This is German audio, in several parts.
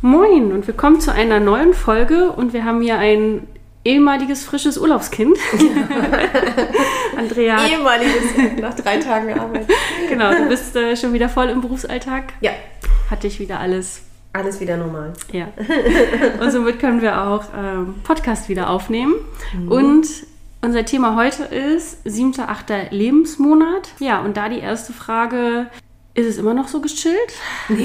Moin und willkommen zu einer neuen Folge und wir haben hier ein ehemaliges frisches Urlaubskind. Andrea, Ehemaliges nach drei Tagen Arbeit. genau, du bist äh, schon wieder voll im Berufsalltag. Ja, Hat dich wieder alles alles wieder normal. Ja. Und somit können wir auch ähm, Podcast wieder aufnehmen. Und unser Thema heute ist siebter, achter Lebensmonat. Ja, und da die erste Frage, ist es immer noch so geschillt?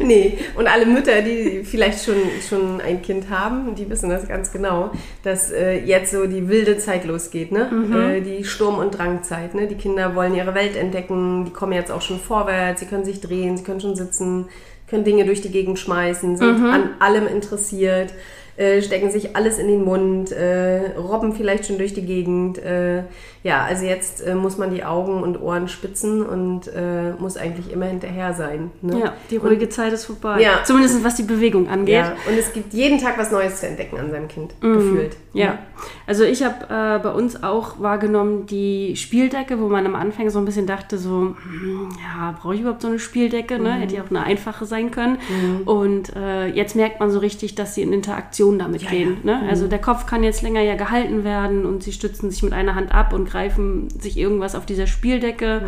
Nee, und alle Mütter, die vielleicht schon, schon ein Kind haben, die wissen das ganz genau, dass äh, jetzt so die wilde Zeit losgeht, ne? Äh, die Sturm- und Drangzeit, ne? Die Kinder wollen ihre Welt entdecken, die kommen jetzt auch schon vorwärts, sie können sich drehen, sie können schon sitzen, können Dinge durch die Gegend schmeißen, sind an allem interessiert, äh, stecken sich alles in den Mund, äh, robben vielleicht schon durch die Gegend. Äh, ja, also jetzt äh, muss man die Augen und Ohren spitzen und äh, muss eigentlich immer hinterher sein. Ne? Ja, die ruhige Zeit ist vorbei. Ja. Zumindest was die Bewegung angeht. Ja, und es gibt jeden Tag was Neues zu entdecken an seinem Kind, gefühlt. Ja, also ich habe bei uns auch wahrgenommen die Spieldecke, wo man am Anfang so ein bisschen dachte, so, hm, ja, brauche ich überhaupt so eine Spieldecke? Ne? Hätte ja auch eine einfache sein können. Und äh, jetzt merkt man so richtig, dass sie in Interaktion damit gehen. Ne? Also der Kopf kann jetzt länger ja gehalten werden und sie stützen sich mit einer Hand ab und greifen sich irgendwas auf dieser Spieldecke.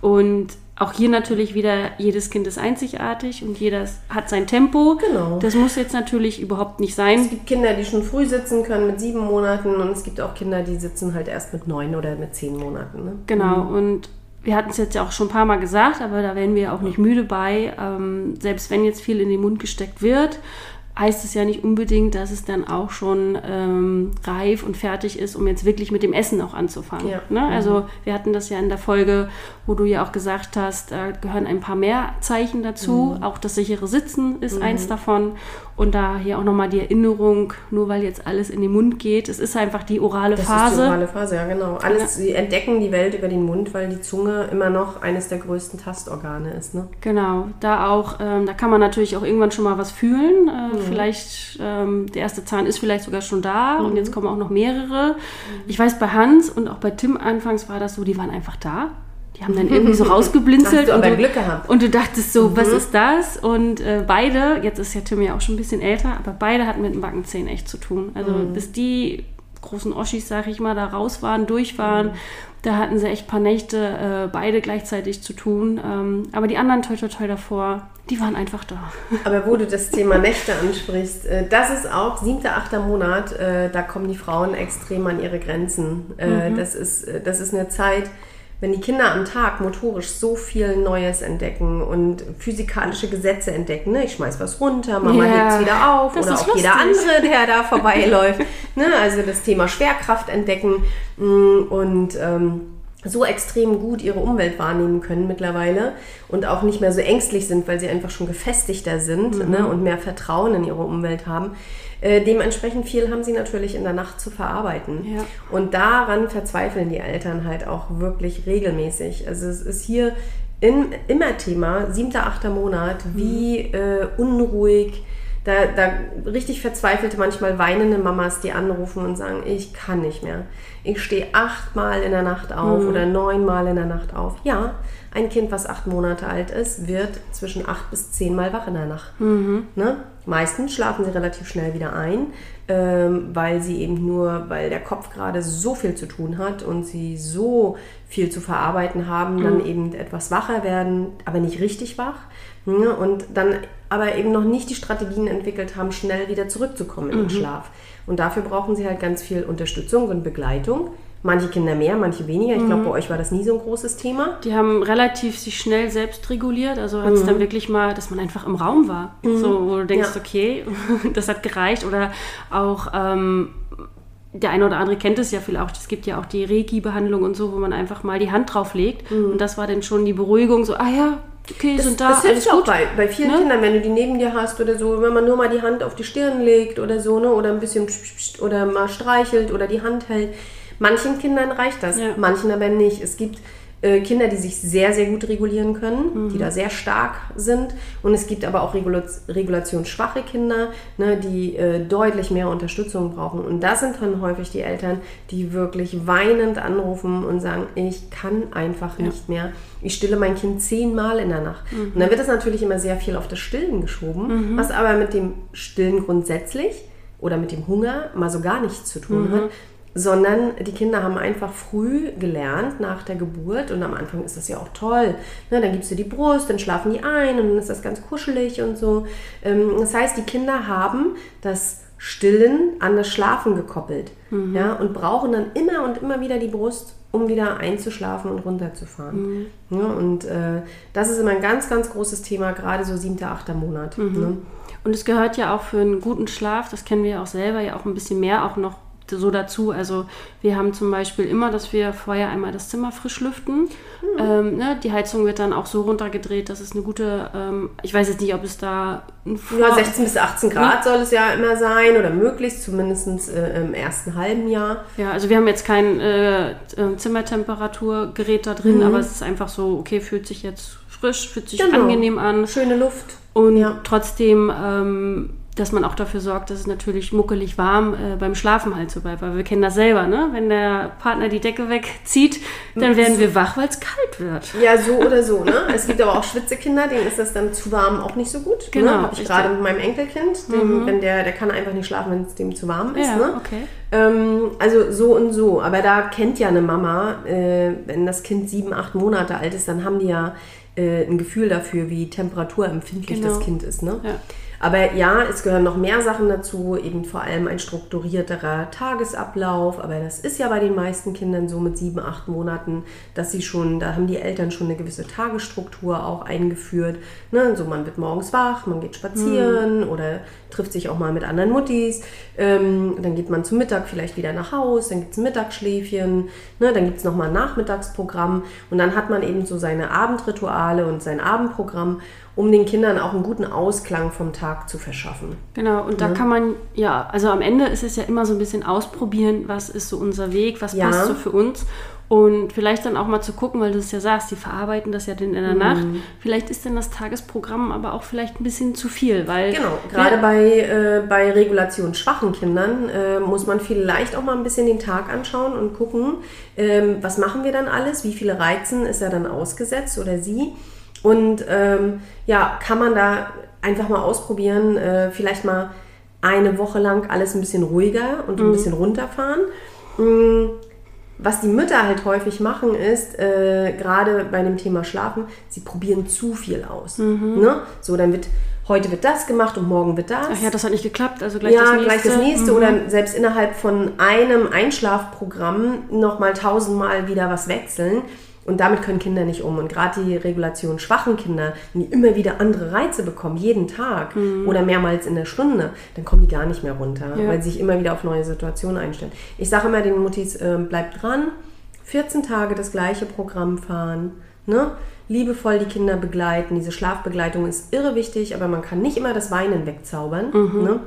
Und auch hier natürlich wieder, jedes Kind ist einzigartig und jeder hat sein Tempo. Genau. Das muss jetzt natürlich überhaupt nicht sein. Es gibt Kinder, die schon früh sitzen können mit sieben Monaten und es gibt auch Kinder, die sitzen halt erst mit neun oder mit zehn Monaten. Ne? Genau, und wir hatten es jetzt ja auch schon ein paar Mal gesagt, aber da werden wir auch nicht müde bei. Ähm, selbst wenn jetzt viel in den Mund gesteckt wird, heißt es ja nicht unbedingt, dass es dann auch schon ähm, reif und fertig ist, um jetzt wirklich mit dem Essen auch anzufangen. Ja. Ne? Also wir hatten das ja in der Folge, wo du ja auch gesagt hast, da gehören ein paar mehr Zeichen dazu. Auch das sichere Sitzen ist eins davon. Und da hier auch nochmal die Erinnerung, nur weil jetzt alles in den Mund geht, es ist einfach die orale Das Phase. ist die orale Phase, ja genau. Alles, sie entdecken die Welt über den Mund, weil die Zunge immer noch eines der größten Tastorgane ist. Ne? Genau, da auch, ähm, da kann man natürlich auch irgendwann schon mal was fühlen. Äh, Vielleicht, ähm, der erste Zahn ist vielleicht sogar schon da und jetzt kommen auch noch mehrere. Ich weiß, bei Hans und auch bei Tim anfangs war das so, die waren einfach da. Die haben dann irgendwie so rausgeblinzelt. Du und, du, Glück gehabt. und du dachtest so, was ist das? Und äh, beide, jetzt ist ja Tim ja auch schon ein bisschen älter, aber beide hatten mit den Backenzähnen echt zu tun. Also bis die großen Oschis, sag ich mal, da raus waren, durch waren, da hatten sie echt ein paar Nächte äh, beide gleichzeitig zu tun. Ähm, aber die anderen toi toi toi davor, die waren einfach da. Aber wo du das Thema Nächte ansprichst, äh, das ist auch siebter, achter Monat, äh, da kommen die Frauen extrem an ihre Grenzen. Äh, Das, ist, äh, das ist eine Zeit, wenn die Kinder am Tag motorisch so viel Neues entdecken und physikalische Gesetze entdecken, ne? ich schmeiß was runter, Mama Ja, hebt's wieder auf das oder auch jeder lustig. andere, der da vorbeiläuft. ne? Also das Thema Schwerkraft entdecken mm, und ähm, so extrem gut ihre Umwelt wahrnehmen können mittlerweile und auch nicht mehr so ängstlich sind, weil sie einfach schon gefestigter sind Mhm. ne, und mehr Vertrauen in ihre Umwelt haben. Äh, dementsprechend viel haben sie natürlich in der Nacht zu verarbeiten. Ja. Und daran verzweifeln die Eltern halt auch wirklich regelmäßig. Also es ist hier in, immer Thema, siebter, achter Monat, wie äh, unruhig, da, da richtig verzweifelte, manchmal weinende Mamas, die anrufen und sagen, ich kann nicht mehr. Ich stehe achtmal in der Nacht auf oder neunmal in der Nacht auf. Ja, ein Kind, was acht Monate alt ist, wird zwischen acht bis zehnmal wach in der Nacht. Ne? Meistens schlafen sie relativ schnell wieder ein, ähm, weil sie eben nur, weil der Kopf gerade so viel zu tun hat und sie so viel zu verarbeiten haben, dann eben etwas wacher werden, aber nicht richtig wach. Ne? Und dann aber eben noch nicht die Strategien entwickelt haben, schnell wieder zurückzukommen in den Schlaf. Und dafür brauchen sie halt ganz viel Unterstützung und Begleitung. Manche Kinder mehr, manche weniger. Ich glaube, bei euch war das nie so ein großes Thema. Die haben relativ sich schnell selbst reguliert. Also hat es dann wirklich mal, dass man einfach im Raum war. So, wo du denkst, Ja. okay, das hat gereicht. Oder auch ähm, der eine oder andere kennt es ja vielleicht auch, es gibt ja auch die Reiki-Behandlung und so, wo man einfach mal die Hand drauflegt. Mhm. Und das war dann schon die Beruhigung, so, ah ja, okay, Das, sind da, das hilft alles auch bei, bei vielen Ne? Kindern, wenn du die neben dir hast oder so, wenn man nur mal die Hand auf die Stirn legt oder so, ne, oder ein bisschen pst, pst, oder mal streichelt oder die Hand hält. Manchen Kindern reicht das, Ja. manchen aber nicht. Es gibt äh, Kinder, die sich sehr, sehr gut regulieren können, Mhm. die da sehr stark sind. Und es gibt aber auch regula regulationsschwache Kinder, ne, die äh, deutlich mehr Unterstützung brauchen. Und das sind dann häufig die Eltern, die wirklich weinend anrufen und sagen, ich kann einfach nicht mehr. Ich stille mein Kind zehnmal in der Nacht. Und dann wird es natürlich immer sehr viel auf das Stillen geschoben, was aber mit dem Stillen grundsätzlich oder mit dem Hunger mal so gar nichts zu tun hat, sondern die Kinder haben einfach früh gelernt nach der Geburt und am Anfang ist das ja auch toll. Ne, dann gibst du die Brust, dann schlafen die ein und dann ist das ganz kuschelig und so. Ähm, das heißt, die Kinder haben das Stillen an das Schlafen gekoppelt ja, und brauchen dann immer und immer wieder die Brust, um wieder einzuschlafen und runterzufahren. Ja, und äh, das ist immer ein ganz, ganz großes Thema, gerade so siebter, achter Monat. Ne? Und es gehört ja auch für einen guten Schlaf, das kennen wir ja auch selber, ja auch ein bisschen mehr auch noch so dazu. Also wir haben zum Beispiel immer, dass wir vorher einmal das Zimmer frisch lüften. Ähm, ne, die Heizung wird dann auch so runtergedreht, dass es eine gute, ähm, ich weiß jetzt nicht, ob es da ein Ja, Vor- 16 bis 18 Grad soll es ja immer sein oder möglichst, zumindest äh, im ersten halben Jahr. Ja, also wir haben jetzt kein äh, äh, Zimmertemperaturgerät da drin, aber es ist einfach so, okay, fühlt sich jetzt frisch, fühlt sich Genau. angenehm an. Schöne Luft. Und Ja. trotzdem, ähm, dass man auch dafür sorgt, dass es natürlich muckelig warm äh, beim Schlafen halt so bleibt. Weil wir kennen das selber, ne? Wenn der Partner die Decke wegzieht, dann werden wir wach, weil es kalt wird. Ja, so oder so. Ne? Es gibt aber auch Schwitzekinder, denen ist das dann zu warm auch nicht so gut. Genau, ne? Habe ich gerade mit meinem Enkelkind. Dem, wenn der, der kann einfach nicht schlafen, wenn es dem zu warm ist. Ja, ne? okay. Ähm, also so und so. Aber da kennt ja eine Mama, äh, wenn das Kind sieben, acht Monate alt ist, dann haben die ja äh, ein Gefühl dafür, wie temperaturempfindlich Genau. das Kind ist. Ne? Ja. Aber ja, es gehören noch mehr Sachen dazu, eben vor allem ein strukturierterer Tagesablauf. Aber das ist ja bei den meisten Kindern so mit sieben, acht Monaten, dass sie schon, da haben die Eltern schon eine gewisse Tagesstruktur auch eingeführt. Ne? So man wird morgens wach, man geht spazieren oder trifft sich auch mal mit anderen Muttis. Ähm, dann geht man zum Mittag vielleicht wieder nach Haus, dann gibt es ein Mittagsschläfchen, ne? dann gibt es nochmal ein Nachmittagsprogramm und dann hat man eben so seine Abendrituale und sein Abendprogramm, um den Kindern auch einen guten Ausklang vom Tag zu verschaffen. Genau, und da kann man, ja, also am Ende ist es ja immer so ein bisschen ausprobieren, was ist so unser Weg, was Ja. passt so für uns. Und vielleicht dann auch mal zu gucken, weil du es ja sagst, die verarbeiten das ja dann in der Nacht. Vielleicht ist dann das Tagesprogramm aber auch vielleicht ein bisschen zu viel, weil. Genau, gerade bei, äh, bei regulationsschwachen Kindern äh, muss man vielleicht auch mal ein bisschen den Tag anschauen und gucken, ähm, was machen wir dann alles, wie viele Reizen ist er dann ausgesetzt oder sie. Und ähm, ja, kann man da einfach mal ausprobieren, äh, vielleicht mal eine Woche lang alles ein bisschen ruhiger und ein bisschen runterfahren. Mm, was die Mütter halt häufig machen, ist, äh, gerade bei dem Thema Schlafen, sie probieren zu viel aus. Ne? So, dann wird, heute wird das gemacht und morgen wird das. Ach ja, das hat nicht geklappt, also gleich ja, das nächste. gleich das nächste Mhm. oder selbst innerhalb von einem Einschlafprogramm nochmal tausendmal wieder was wechseln. Und damit können Kinder nicht um. Und gerade die Regulation schwachen Kinder, wenn die immer wieder andere Reize bekommen, jeden Tag oder mehrmals in der Stunde, dann kommen die gar nicht mehr runter, Ja. weil sie sich immer wieder auf neue Situationen einstellen. Ich sage immer den Muttis, äh, bleibt dran, 14 Tage das gleiche Programm fahren, ne? liebevoll die Kinder begleiten. Diese Schlafbegleitung ist irre wichtig, aber man kann nicht immer das Weinen wegzaubern. Ne?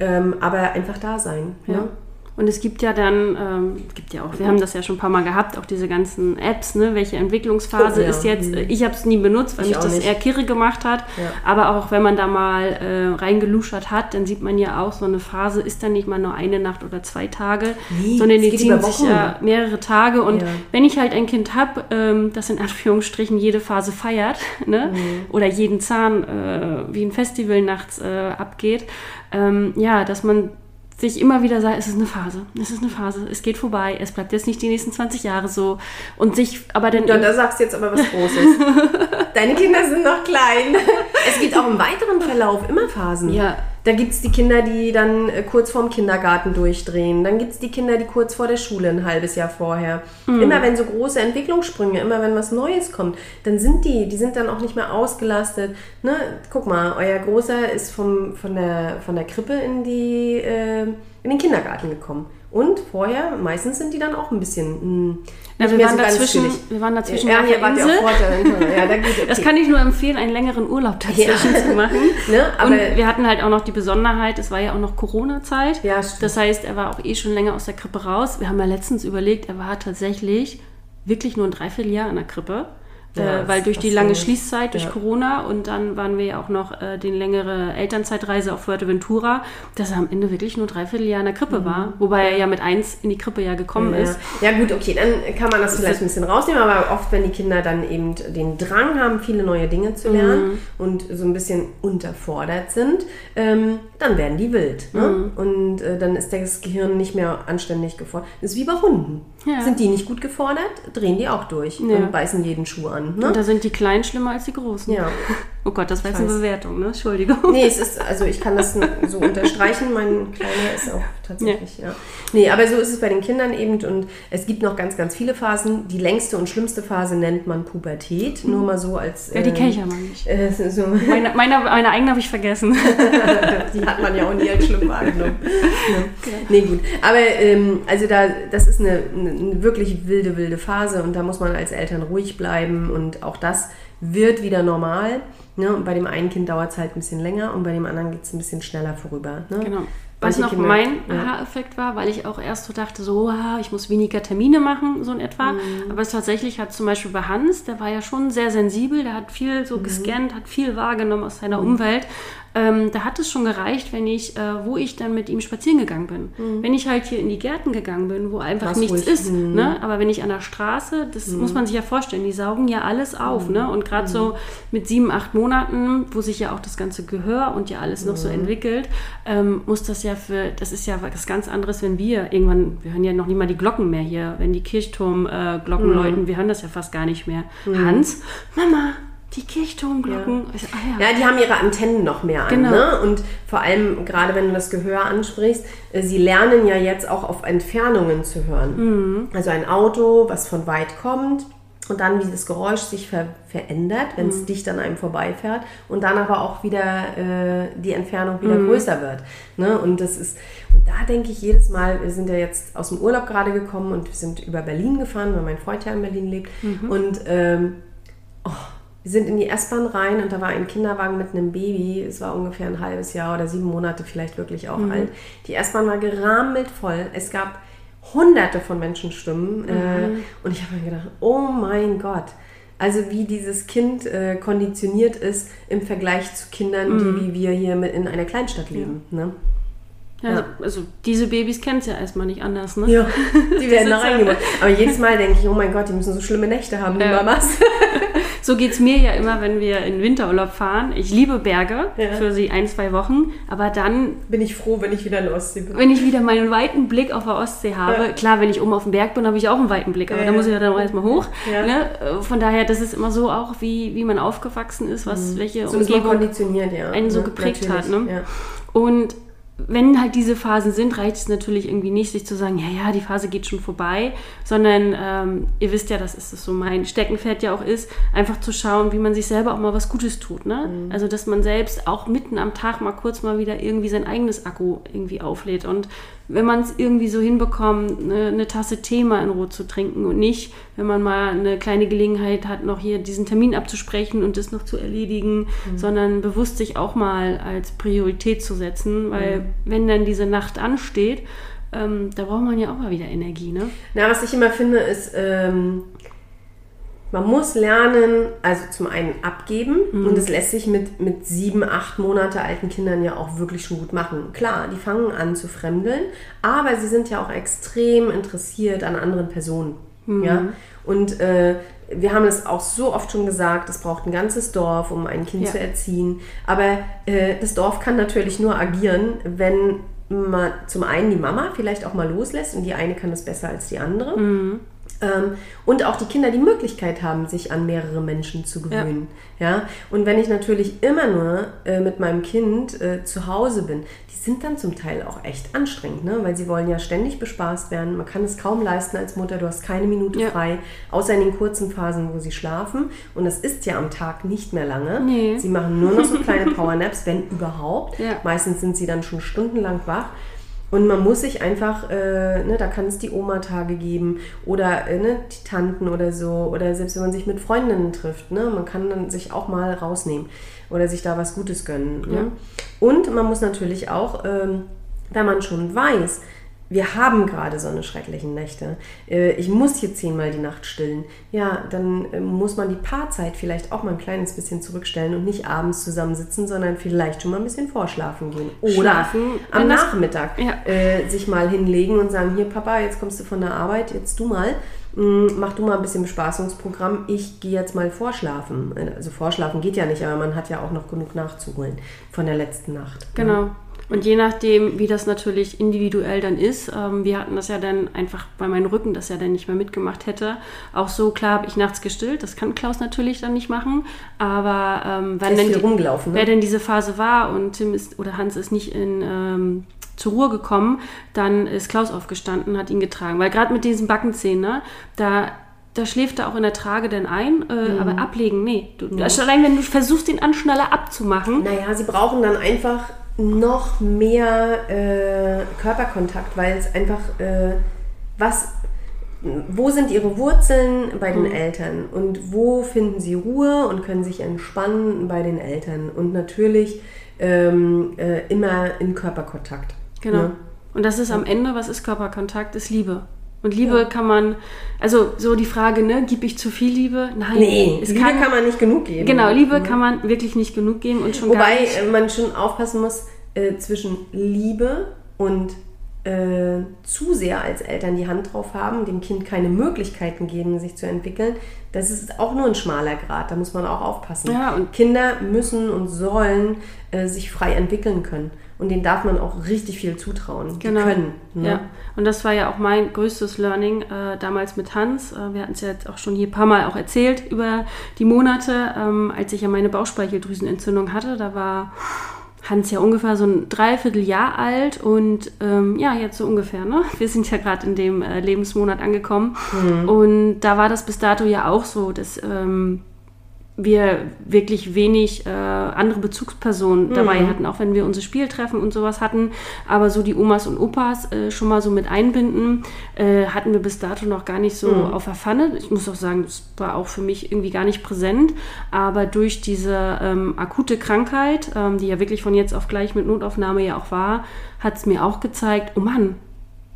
Ähm, aber einfach da sein. Ja. Ne? Und es gibt ja dann, ähm, gibt ja auch, wir haben das ja schon ein paar Mal gehabt, auch diese ganzen Apps, ne? welche Entwicklungsphase Oh, ja. ist jetzt. Ich habe es nie benutzt, weil Ich mich das nicht. eher kirre gemacht hat. Ja. Aber auch wenn man da mal äh, reingeluschert hat, dann sieht man ja auch, so eine Phase ist dann nicht mal nur eine Nacht oder zwei Tage, Nee, sondern die ziehen sich ja mehrere Tage. Und Ja. wenn ich halt ein Kind habe, ähm, das in Anführungsstrichen jede Phase feiert, ne? Mhm. oder jeden Zahn äh, wie ein Festival nachts äh, abgeht, ähm, ja, dass man sich immer wieder sagt, es ist eine Phase, es ist eine Phase, es geht vorbei, es bleibt jetzt nicht die nächsten 20 Jahre so und sich aber dann Ja, da sagst du jetzt aber was Großes. Deine Kinder sind noch klein. Es gibt auch im weiteren Verlauf immer Phasen. Ja. Da gibt es die Kinder, die dann äh, kurz vorm Kindergarten durchdrehen. Dann gibt es die Kinder, die kurz vor der Schule ein halbes Jahr vorher. Immer wenn so große Entwicklungssprünge, immer wenn was Neues kommt, dann sind die, die sind dann auch nicht mehr ausgelastet. Ne? Guck mal, euer Großer ist vom, von, der, von der Krippe in die, äh, in den Kindergarten gekommen. Und vorher, meistens sind die dann auch ein bisschen. Mh, Ja, nicht wir, waren so dazwischen, wir waren dazwischen Ja, auf hier der Insel. Fuerteventura. Ja, da okay. Das kann ich nur empfehlen, einen längeren Urlaub dazwischen Ja. zu machen. Ne, aber- und wir hatten halt auch noch die Besonderheit, es war ja auch noch Corona-Zeit. Ja, stimmt. das heißt, er war auch eh schon länger aus der Krippe raus. Wir haben ja letztens überlegt, er war tatsächlich wirklich nur ein Dreivierteljahr in der Krippe. Ja, äh, weil durch die lange? Schließzeit, durch Ja. Corona und dann waren wir ja auch noch äh, die längere Elternzeitreise auf Fuerteventura, dass er am Ende wirklich nur ein Dreivierteljahr in der Krippe war. Wobei er ja mit eins in die Krippe ja gekommen Mhm. Ja. ist. ja gut, okay, dann kann man das vielleicht ein bisschen rausnehmen, aber oft, wenn die Kinder dann eben den Drang haben, viele neue Dinge zu lernen und so ein bisschen unterfordert sind, ähm, dann werden die wild. Ne? Und äh, dann ist das Gehirn nicht mehr anständig gefordert. Das ist wie bei Hunden. Ja. Sind die nicht gut gefordert, drehen die auch durch Ja. und beißen jeden Schuh an. Ne? Und da sind die Kleinen schlimmer als die Großen. Ja. Oh Gott, das war jetzt eine. Bewertung, ne? Entschuldigung. Nee, es ist, also ich kann das so unterstreichen. Mein Kleiner ist auch tatsächlich, ja. Nee, aber so ist es bei den Kindern eben und es gibt noch ganz, ganz viele Phasen. Die längste und schlimmste Phase nennt man Pubertät. Nur mal so als. Ja, die ähm, kenne ich ja mal nicht. Äh, so, Meine, meine, meine eigene habe ich vergessen. die hat man ja auch nie als schlimm wahrgenommen. Ja. Nee, gut. Aber ähm, also da, das ist eine, eine wirklich wilde, wilde Phase und da muss man als Eltern ruhig bleiben und auch das wird wieder normal. Ne? Und bei dem einen Kind dauert es halt ein bisschen länger und bei dem anderen geht es ein bisschen schneller vorüber. Ne? Genau. Was noch Kinder- mein ja. Aha-Effekt war, weil ich auch erst so dachte, so, ich muss weniger Termine machen, so in etwa. Mhm. Aber es tatsächlich hat zum Beispiel bei Hans, der war ja schon sehr sensibel, der hat viel Mhm. so gescannt, hat viel wahrgenommen aus seiner Umwelt. Ähm, da hat es schon gereicht, wenn ich, äh, wo ich dann mit ihm spazieren gegangen bin. Wenn ich halt hier in die Gärten gegangen bin, wo einfach Mhm. War's nichts ruhig. ist. Ne? Aber wenn ich an der Straße, das muss man sich ja vorstellen, die saugen ja alles auf. Ne? Und gerade so mit sieben, acht Monaten, wo sich ja auch das ganze Gehör und ja alles noch so entwickelt, ähm, muss das ja für, das ist ja was ganz anderes, wenn wir irgendwann, wir hören ja noch nicht mal die Glocken mehr hier, wenn die Kirchturmglocken äh, Glocken läuten, wir hören das ja fast gar nicht mehr. Hans, Mama, die Kirchturmglocken. Ich so, ah, ja. Ja, die haben ihre Antennen noch mehr an. Genau. Ne? Und vor allem, gerade wenn du das Gehör ansprichst, äh, sie lernen ja jetzt auch auf Entfernungen zu hören. Mhm. Also ein Auto, was von weit kommt und dann, wie das Geräusch sich ver verändert, wenn Mhm. es dicht an einem vorbeifährt und dann aber auch wieder äh, die Entfernung wieder Mhm. größer wird. Ne? Und das ist, und da denke ich jedes Mal, wir sind ja jetzt aus dem Urlaub gerade gekommen und wir sind über Berlin gefahren, weil mein Freund ja in Berlin lebt. Mhm. Und ähm, wir sind in die S-Bahn rein und da war ein Kinderwagen mit einem Baby. Es war ungefähr ein halbes Jahr oder sieben Monate vielleicht wirklich auch alt. Die S-Bahn war gerammelt voll. Es gab hunderte von Menschenstimmen. Äh, und ich habe mir gedacht, oh mein Gott. Also wie dieses Kind äh, konditioniert ist im Vergleich zu Kindern, die wie wir hier mit in einer Kleinstadt leben. Ne? Ja, also, also diese Babys kennen es ja erstmal nicht anders, ne? Ja, die werden da ja- reingemacht. Aber jedes Mal denke ich, oh mein Gott, die müssen so schlimme Nächte haben, die Ja. Mamas. So geht es mir ja immer, wenn wir in Winterurlaub fahren. Ich liebe Berge Ja. für sie ein, zwei Wochen, aber dann, Bin ich froh, wenn ich wieder in der Ostsee bin. wenn ich wieder meinen weiten Blick auf der Ostsee habe, Ja. klar, wenn ich oben auf dem Berg bin, habe ich auch einen weiten Blick, aber Ja, da muss ich ja dann auch erstmal hoch. Ne? Von daher, das ist immer so auch, wie, wie man aufgewachsen ist, was, welche Mhm. So ist man Umgebung konditioniert, ja. einen so Ne? geprägt Natürlich, hat. Ne? Und wenn halt diese Phasen sind, reicht es natürlich irgendwie nicht, sich zu sagen, ja, ja, die Phase geht schon vorbei, sondern ähm, ihr wisst ja, das ist es so mein Steckenpferd ja auch ist, einfach zu schauen, wie man sich selber auch mal was Gutes tut. Ne? Mhm. Also, dass man selbst auch mitten am Tag mal kurz mal wieder irgendwie sein eigenes Akku irgendwie auflädt. Und wenn man es irgendwie so hinbekommt, eine, eine Tasse Tee mal in Ruhe zu trinken und nicht, wenn man mal eine kleine Gelegenheit hat, noch hier diesen Termin abzusprechen und das noch zu erledigen, sondern bewusst sich auch mal als Priorität zu setzen, weil wenn dann diese Nacht ansteht, ähm, da braucht man ja auch mal wieder Energie, ne? Na, was ich immer finde, ist, ähm, man muss lernen, also zum einen abgeben Mhm. und das lässt sich mit, mit sieben, acht Monate alten Kindern ja auch wirklich schon gut machen. Klar, die fangen an zu fremdeln, aber sie sind ja auch extrem interessiert an anderen Personen. Mhm. Ja? Und äh, wir haben es auch so oft schon gesagt, es braucht ein ganzes Dorf, um ein Kind Ja. zu erziehen. Aber äh, das Dorf kann natürlich nur agieren, wenn man zum einen die Mama vielleicht auch mal loslässt und die eine kann es besser als die andere. Ähm, und auch die Kinder die Möglichkeit haben, sich an mehrere Menschen zu gewöhnen. Ja. Und wenn ich natürlich immer nur äh, mit meinem Kind äh, zu Hause bin, die sind dann zum Teil auch echt anstrengend, ne? weil sie wollen ja ständig bespaßt werden. Man kann es kaum leisten als Mutter, du hast keine Minute Ja. frei, außer in den kurzen Phasen, wo sie schlafen. Und das ist ja am Tag nicht mehr lange. Nee. Sie machen nur noch so kleine Powernaps, wenn überhaupt. Ja. Meistens sind sie dann schon stundenlang wach. Und man muss sich einfach, äh, ne, da kann es die Oma-Tage geben oder äh, ne, die Tanten oder so. Oder selbst wenn man sich mit Freundinnen trifft, ne, man kann dann sich auch mal rausnehmen oder sich da was Gutes gönnen. Ne? Ja. Und man muss natürlich auch, ähm, wenn man schon weiß, wir haben gerade so eine schrecklichen Nächte. Äh, Ich muss hier zehnmal die Nacht stillen. Ja, dann äh, muss man die Paarzeit vielleicht auch mal ein kleines bisschen zurückstellen und nicht abends zusammensitzen, sondern vielleicht schon mal ein bisschen vorschlafen gehen. Oder Schlafen, am Nachmittag Ja. äh, sich mal hinlegen und sagen, hier Papa, jetzt kommst du von der Arbeit, jetzt du mal. Mm, Mach du mal ein bisschen Bespaßungsprogramm. Ich gehe jetzt mal vorschlafen. Also vorschlafen geht ja nicht, aber man hat ja auch noch genug nachzuholen von der letzten Nacht. Genau. Und je nachdem, wie das natürlich individuell dann ist, ähm, wir hatten das ja dann einfach, weil mein Rücken das ja dann nicht mehr mitgemacht hätte, auch so, klar habe ich nachts gestillt, das kann Klaus natürlich dann nicht machen, aber ähm, wenn Ist denn die- rumgelaufen, ne? wer denn diese Phase war und Tim ist oder Hans ist nicht in, ähm, zur Ruhe gekommen, dann ist Klaus aufgestanden, hat ihn getragen, weil gerade mit diesen Backenzähnen, ne, da da schläft er auch in der Trage dann ein, äh, Mhm. aber ablegen, nee. Du, Allein wenn du versuchst, den Anschnaller abzumachen, Naja, sie brauchen dann einfach noch mehr äh, Körperkontakt, weil es einfach, äh, was, wo sind ihre Wurzeln bei den Eltern und wo finden sie Ruhe und können sich entspannen bei den Eltern und natürlich ähm, äh, immer in Körperkontakt. Genau. Ne? Und das ist am Ende, was ist Körperkontakt? Ist Liebe. Und Liebe kann man, also so die Frage, ne, gib ich zu viel Liebe? Nein. Nee, es Liebe kann, kann, man nicht genug geben. Genau, Liebe kann man wirklich nicht genug geben und schon gar Wobei nicht. äh, man schon aufpassen muss äh, zwischen Liebe und äh, zu sehr als Eltern die Hand drauf haben, dem Kind keine Möglichkeiten geben, sich zu entwickeln. Das ist auch nur ein schmaler Grad, da muss man auch aufpassen. Ja, und- Kinder müssen und sollen äh, sich frei entwickeln können. Und denen darf man auch richtig viel zutrauen. Genau. Die können. Ne? Ja, und das war ja auch mein größtes Learning äh, damals mit Hans. Äh, wir hatten es ja jetzt auch schon hier ein paar Mal auch erzählt über die Monate, ähm, als ich ja meine Bauchspeicheldrüsenentzündung hatte. Da war Hans ja ungefähr so ein Dreivierteljahr alt und ähm, ja, jetzt so ungefähr. Ne? Wir sind ja gerade in dem äh, Lebensmonat angekommen. Und da war das bis dato ja auch so, dass ähm, wir wirklich wenig äh, andere Bezugspersonen dabei hatten, auch wenn wir unsere Spieltreffen und sowas hatten. Aber so die Omas und Opas äh, schon mal so mit einbinden, äh, hatten wir bis dato noch gar nicht so auf der Pfanne. Ich muss auch sagen, das war auch für mich irgendwie gar nicht präsent. Aber durch diese ähm, akute Krankheit, ähm, die ja wirklich von jetzt auf gleich mit Notaufnahme ja auch war, hat es mir auch gezeigt, oh Mann,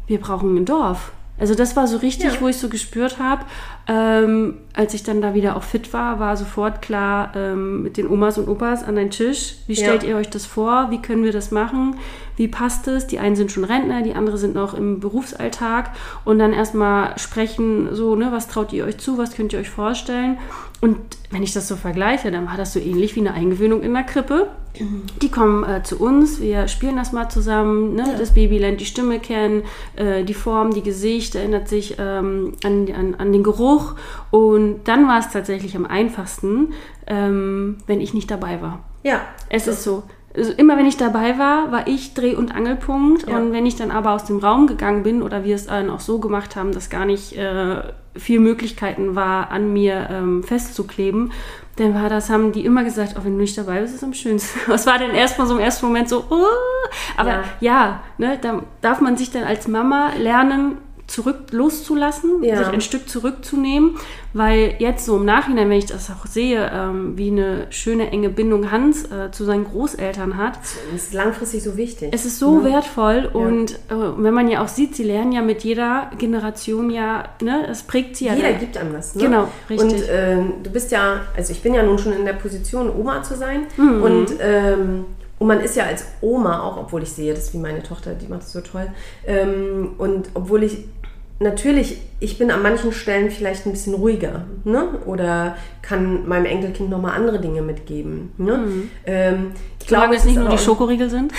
wir brauchen ein Dorf. Also das war so richtig, Ja. wo ich so gespürt habe, ähm, als ich dann da wieder auch fit war, war sofort klar ähm, mit den Omas und Opas an den Tisch. Wie Ja. stellt ihr euch das vor? Wie können wir das machen? Wie passt es? Die einen sind schon Rentner, die anderen sind noch im Berufsalltag und dann erstmal sprechen, so, ne, was traut ihr euch zu? Was könnt ihr euch vorstellen? Und wenn ich das so vergleiche, dann war das so ähnlich wie eine Eingewöhnung in der Krippe. Die kommen äh, zu uns, wir spielen das mal zusammen, ne? das Baby lernt die Stimme kennen, äh, die Form, die Gesicht, erinnert sich ähm, an, an, an den Geruch. Und dann war es tatsächlich am einfachsten, ähm, wenn ich nicht dabei war. Ja. Es ist so. Also immer wenn ich dabei war, war ich Dreh- und Angelpunkt. Ja. Und wenn ich dann aber aus dem Raum gegangen bin oder wir es dann auch so gemacht haben, dass gar nicht äh, viel Möglichkeiten war, an mir ähm, festzukleben, dann war das, haben die immer gesagt, oh, wenn du nicht dabei bist, ist es am schönsten. Was war denn erstmal so im ersten Moment so, oh, aber Ja. ja, ne, da darf man sich dann als Mama lernen, zurück loszulassen, Ja. sich ein Stück zurückzunehmen, weil jetzt so im Nachhinein, wenn ich das auch sehe, ähm, wie eine schöne enge Bindung Hans äh, zu seinen Großeltern hat, Das ist langfristig so wichtig. es ist so wertvoll und äh, wenn man ja auch sieht, sie lernen ja mit jeder Generation ja, ne, es prägt sie ja. Jeder dann. gibt einem was. Ne? Genau, richtig. Und ähm, du bist ja, also ich bin ja nun schon in der Position, Oma zu sein. Mhm. Und, ähm, und man ist ja als Oma auch, obwohl ich sehe, das ist wie meine Tochter, die macht es so toll. Ähm, und obwohl ich natürlich, ich bin an manchen Stellen vielleicht ein bisschen ruhiger. Ne? Oder kann meinem Enkelkind nochmal andere Dinge mitgeben. Ne? Ähm, ich Solange es nicht nur die Schokoriegel sind.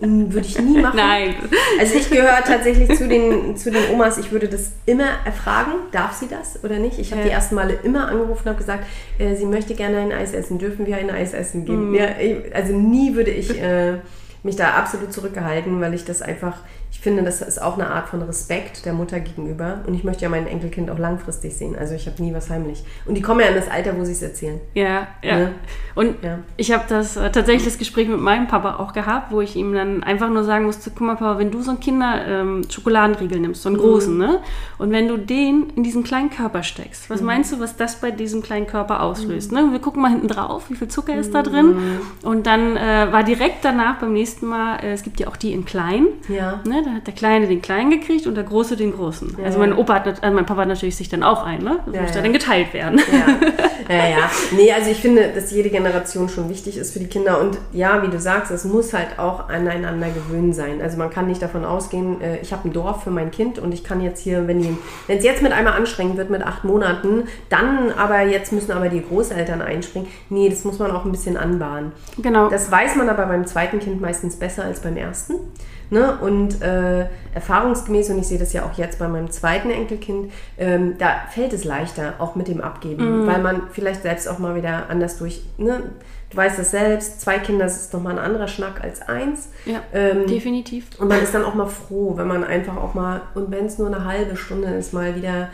Würde ich nie machen. Nein. Also ich gehöre tatsächlich zu den, zu den Omas, ich würde das immer erfragen, darf sie das oder nicht? Ich habe die Ja. ersten Male immer angerufen und habe gesagt, äh, sie möchte gerne ein Eis essen, dürfen wir ein Eis essen gehen? Ja, ich, also nie würde ich äh, mich da absolut zurückgehalten, weil ich das einfach ich finde, das ist auch eine Art von Respekt der Mutter gegenüber. Und ich möchte ja mein Enkelkind auch langfristig sehen. Also ich habe nie was heimlich. Und die kommen ja in das Alter, wo sie es erzählen. Ja, ja. Ne? Und Ja. ich habe das äh, tatsächlich das Gespräch mit meinem Papa auch gehabt, wo ich ihm dann einfach nur sagen musste, guck mal Papa, wenn du so einen Kinder ähm, Schokoladenriegel nimmst, so einen großen, ne? Und wenn du den in diesen kleinen Körper steckst, was meinst du, was das bei diesem kleinen Körper auslöst? Ne? Wir gucken mal hinten drauf, wie viel Zucker ist da drin. Und dann äh, war direkt danach beim nächsten Mal, äh, es gibt ja auch die in klein. Ja. Ne, da hat der Kleine den Kleinen gekriegt und der Große den Großen. also mein Opa hat, also mein Papa hat natürlich sich dann auch ein, ne? Das Ja, muss ja ja. dann geteilt werden. Ja. ja, ja. Nee, also ich finde, dass jede Generation schon wichtig ist für die Kinder. Und ja, wie du sagst, es muss halt auch aneinander gewöhnen sein. Also man kann nicht davon ausgehen, äh, ich habe ein Dorf für mein Kind und ich kann jetzt hier, wenn es jetzt mit einmal anstrengend wird mit acht Monaten, dann aber jetzt müssen aber die Großeltern einspringen. Nee, das muss man auch ein bisschen anbahnen. Genau. Das weiß man aber beim zweiten Kind meistens besser als beim ersten. Ne? Und äh, erfahrungsgemäß, und ich sehe das ja auch jetzt bei meinem zweiten Enkelkind, ähm, da fällt es leichter, auch mit dem Abgeben, weil man vielleicht selbst auch mal wieder anders durch, ne? du weißt das selbst, zwei Kinder das ist nochmal ein anderer Schnack als eins. ja, Ähm, definitiv. und man ist dann auch mal froh, wenn man einfach auch mal, und wenn es nur eine halbe Stunde ist, mal wieder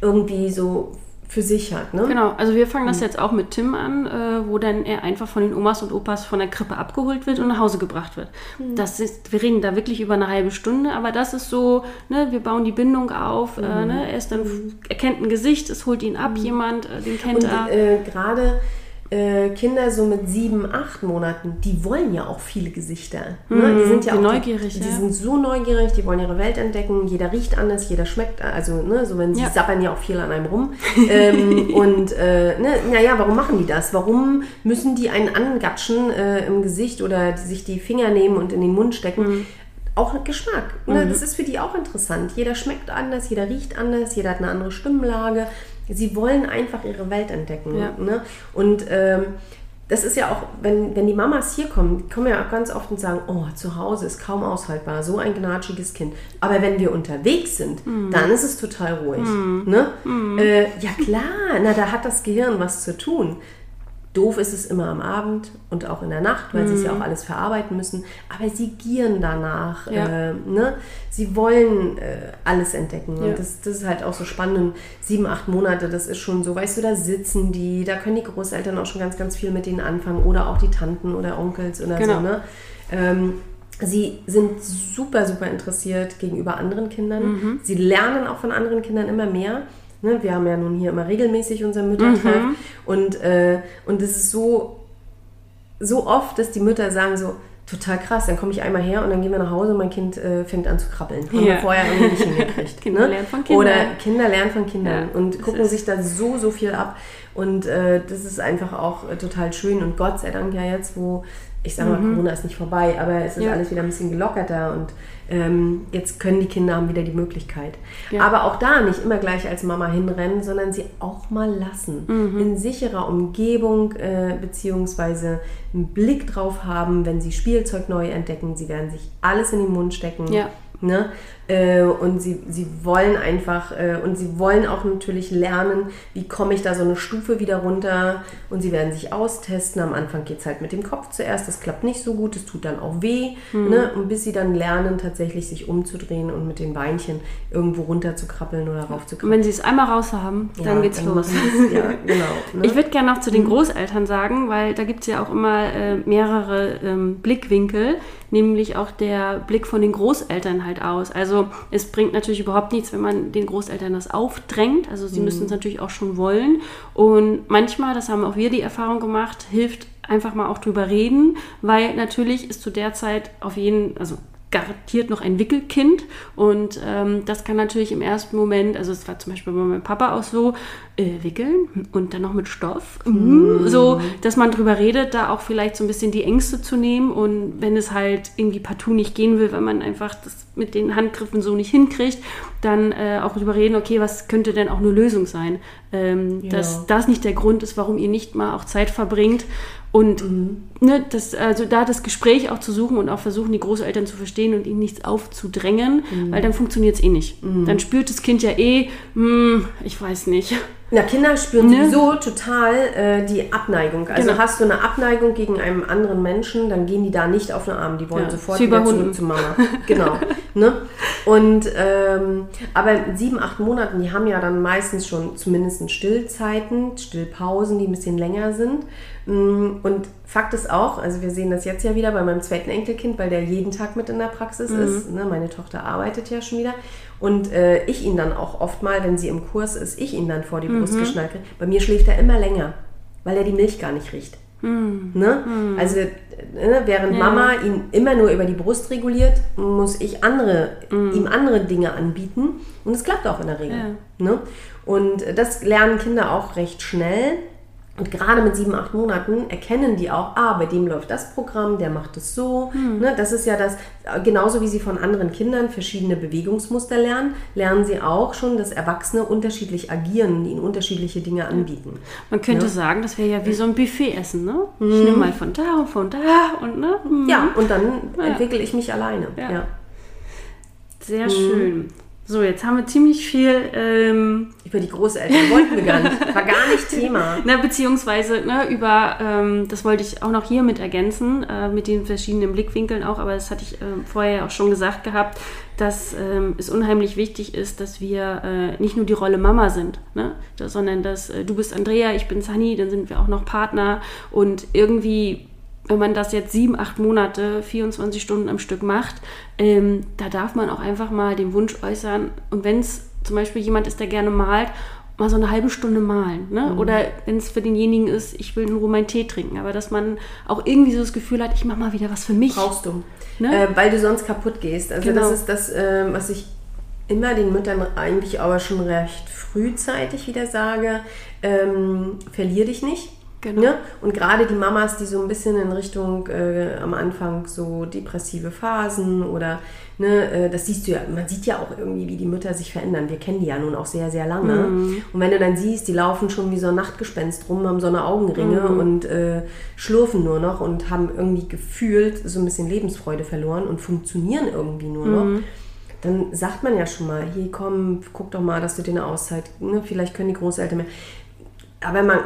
irgendwie so für sich hat. Ne? Genau, also wir fangen das jetzt auch mit Tim an, äh, wo dann er einfach von den Omas und Opas von der Krippe abgeholt wird und nach Hause gebracht wird. Das ist, wir reden da wirklich über eine halbe Stunde, aber das ist so, ne, wir bauen die Bindung auf, äh, ne, er ist dann, er kennt ein Gesicht, es holt ihn ab, jemand, äh, den kennt Und er. äh, gerade äh, Kinder so mit sieben, acht Monaten, die wollen ja auch viele Gesichter. Ne? Die sind ja die auch neugierig, Die, die ja. sind so neugierig, die wollen ihre Welt entdecken. Jeder riecht anders, jeder schmeckt, also ne, so wenn sie Ja. sappern ja auch viel an einem rum. ähm, und äh, ne, naja, warum machen die das? Warum müssen die einen angatschen äh, im Gesicht oder die sich die Finger nehmen und in den Mund stecken? Mhm. Auch Geschmack. Ne? Das ist für die auch interessant. Jeder schmeckt anders, jeder riecht anders, jeder hat eine andere Stimmlage. Sie wollen einfach ihre Welt entdecken. Ja. Ne? Und ähm, das ist ja auch, wenn, wenn die Mamas hier kommen, die kommen ja auch ganz oft und sagen, oh, zu Hause ist kaum aushaltbar, so ein gnatschiges Kind. Aber wenn wir unterwegs sind, dann ist es total ruhig. Ne? Äh, ja klar, na, da hat das Gehirn was zu tun. Doof ist es immer am Abend und auch in der Nacht, weil sie es ja auch alles verarbeiten müssen. Aber sie gieren danach. Ja. Äh, ne? Sie wollen äh, alles entdecken. Ja. Und das, das ist halt auch so spannend. Und sieben, acht Monate, das ist schon so, weißt du, da sitzen die, da können die Großeltern auch schon ganz, ganz viel mit denen anfangen. Oder auch die Tanten oder Onkels oder Genau. so. Ne? Ähm, Sie sind super, super interessiert gegenüber anderen Kindern. Mhm. Sie lernen auch von anderen Kindern immer mehr. Ne, wir haben ja nun hier immer regelmäßig unser Müttertreff. Mhm. Und, äh, und es ist so, so oft, dass die Mütter sagen so, total krass, dann komme ich einmal her und dann gehen wir nach Hause und mein Kind äh, fängt an zu krabbeln. Haben wir Ja. vorher irgendwie nicht hingekriegt. Kinder ne? lernen von Kindern. Oder Kinder lernen von Kindern Ja, und das gucken sich da so, so viel ab. Und äh, das ist einfach auch äh, total schön. Und Gott sei Dank ja jetzt, wo, ich sage mal, Corona ist nicht vorbei, aber es ist Mhm. Ja. alles wieder ein bisschen gelockerter und ähm, jetzt können die Kinder haben wieder die Möglichkeit. Ja. Aber auch da nicht immer gleich als Mama hinrennen, sondern sie auch mal lassen. Mhm. In sicherer Umgebung äh, beziehungsweise einen Blick drauf haben, wenn sie Spielzeug neu entdecken. Sie werden sich alles in den Mund stecken. Ja. Ne? Äh, und sie, sie wollen einfach, äh, und sie wollen auch natürlich lernen, wie komme ich da so eine Stufe wieder runter. Und sie werden sich austesten. Am Anfang geht es halt mit dem Kopf zuerst. Das klappt nicht so gut, das tut dann auch weh. Hm. Ne? Und bis sie dann lernen, tatsächlich sich umzudrehen und mit den Beinchen irgendwo runter zu krabbeln oder rauf zu Und krabbeln. wenn sie es einmal raus haben, dann geht's los. machen sie's. Ja, genau. Ne? Ich würde gerne noch zu den Großeltern sagen, weil da gibt es ja auch immer äh, mehrere ähm, Blickwinkel, nämlich auch der Blick von den Großeltern halt aus. Also es bringt natürlich überhaupt nichts, wenn man den Großeltern das aufdrängt. Also sie müssen es natürlich auch schon wollen. Und manchmal, das haben auch wir die Erfahrung gemacht, hilft einfach mal auch drüber reden, weil natürlich ist zu der Zeit auf jeden, also garantiert noch ein Wickelkind und ähm, das kann natürlich im ersten Moment, also es war zum Beispiel bei meinem Papa auch so, äh, wickeln und dann noch mit Stoff, mhm. so, dass man drüber redet, da auch vielleicht so ein bisschen die Ängste zu nehmen und wenn es halt irgendwie partout nicht gehen will, weil man einfach das mit den Handgriffen so nicht hinkriegt, dann äh, auch drüber reden, okay, was könnte denn auch eine Lösung sein, ähm, Ja. dass das nicht der Grund ist, warum ihr nicht mal auch Zeit verbringt und ne, das, also da das Gespräch auch zu suchen und auch versuchen, die Großeltern zu verstehen und ihnen nichts aufzudrängen, weil dann funktioniert es eh nicht. Dann spürt das Kind ja eh, hm, ich weiß nicht. Na, Kinder spüren Ne? sowieso total äh, die Abneigung. Also Genau. hast du eine Abneigung gegen einen anderen Menschen, dann gehen die da nicht auf den Arm. Die wollen Ja, sofort wieder zurück zu Mama. Genau. ne? Und ähm, aber in sieben, acht Monaten, die haben ja dann meistens schon zumindest Stillzeiten, Stillpausen, die ein bisschen länger sind. Mm, Und Fakt ist auch, also wir sehen das jetzt ja wieder bei meinem zweiten Enkelkind, weil der jeden Tag mit in der Praxis Mhm. ist. Ne? Meine Tochter arbeitet ja schon wieder. Und äh, ich ihn dann auch oft mal, wenn sie im Kurs ist, ich ihn dann vor die Mhm. Brust geschnallt kriege. Bei mir schläft er immer länger, weil er die Milch gar nicht riecht. Ne? Also äh, während Mhm. Ja. Mama ihn immer nur über die Brust reguliert, muss ich andere, Mhm. ihm andere Dinge anbieten. Und es klappt auch in der Regel. Ja. Ne? Und das lernen Kinder auch recht schnell. Und gerade mit sieben, acht Monaten erkennen die auch, ah, bei dem läuft das Programm, der macht es so. Hm. Ne, das ist ja das, genauso wie sie von anderen Kindern verschiedene Bewegungsmuster lernen, lernen sie auch schon, dass Erwachsene unterschiedlich agieren, ihnen unterschiedliche Dinge anbieten. Man könnte Ja. sagen, das wäre ja wie so ein Buffet essen, ne? Ich nehme mal von da und von da und ne? Mhm. Ja, und dann Ja. entwickle ich mich alleine. Ja. Ja. Sehr Mhm. schön. So, jetzt haben wir ziemlich viel, ähm, Über die Großeltern wollten wir gar nicht. War gar nicht Thema. na, beziehungsweise ne, über, ähm, das wollte ich auch noch hier mit ergänzen, äh, mit den verschiedenen Blickwinkeln auch, aber das hatte ich ähm, vorher auch schon gesagt gehabt, dass ähm, es unheimlich wichtig ist, dass wir äh, nicht nur die Rolle Mama sind, ne, sondern dass äh, du bist Andrea, ich bin Sunny, dann sind wir auch noch Partner und irgendwie wenn man das jetzt sieben, acht Monate, 24 Stunden am Stück macht, ähm, da darf man auch einfach mal den Wunsch äußern. Und wenn es zum Beispiel jemand ist, der gerne malt, mal so eine halbe Stunde malen. Ne? Oder wenn es für denjenigen ist, ich will in Ruhe meinen Tee trinken. Aber dass man auch irgendwie so das Gefühl hat, ich mache mal wieder was für mich. Brauchst du. Ne? Äh, weil du sonst kaputt gehst. Also Genau. das ist das, ähm, was ich immer den Müttern eigentlich aber schon recht frühzeitig wieder sage. Ähm, verlier dich nicht. Genau. Ne? Und gerade die Mamas, die so ein bisschen in Richtung äh, am Anfang so depressive Phasen oder ne, äh, das siehst du ja, man sieht ja auch irgendwie, wie die Mütter sich verändern. Wir kennen die ja nun auch sehr, sehr lange. Mhm. Und wenn du dann siehst, die laufen schon wie so ein Nachtgespenst rum, haben so eine Augenringe Mhm. und äh, schlurfen nur noch und haben irgendwie gefühlt so ein bisschen Lebensfreude verloren und funktionieren irgendwie nur noch. Mhm. Dann sagt man ja schon mal, hier komm, guck doch mal, dass du dir eine Auszeit, ne, vielleicht können die Großeltern mehr. Aber man,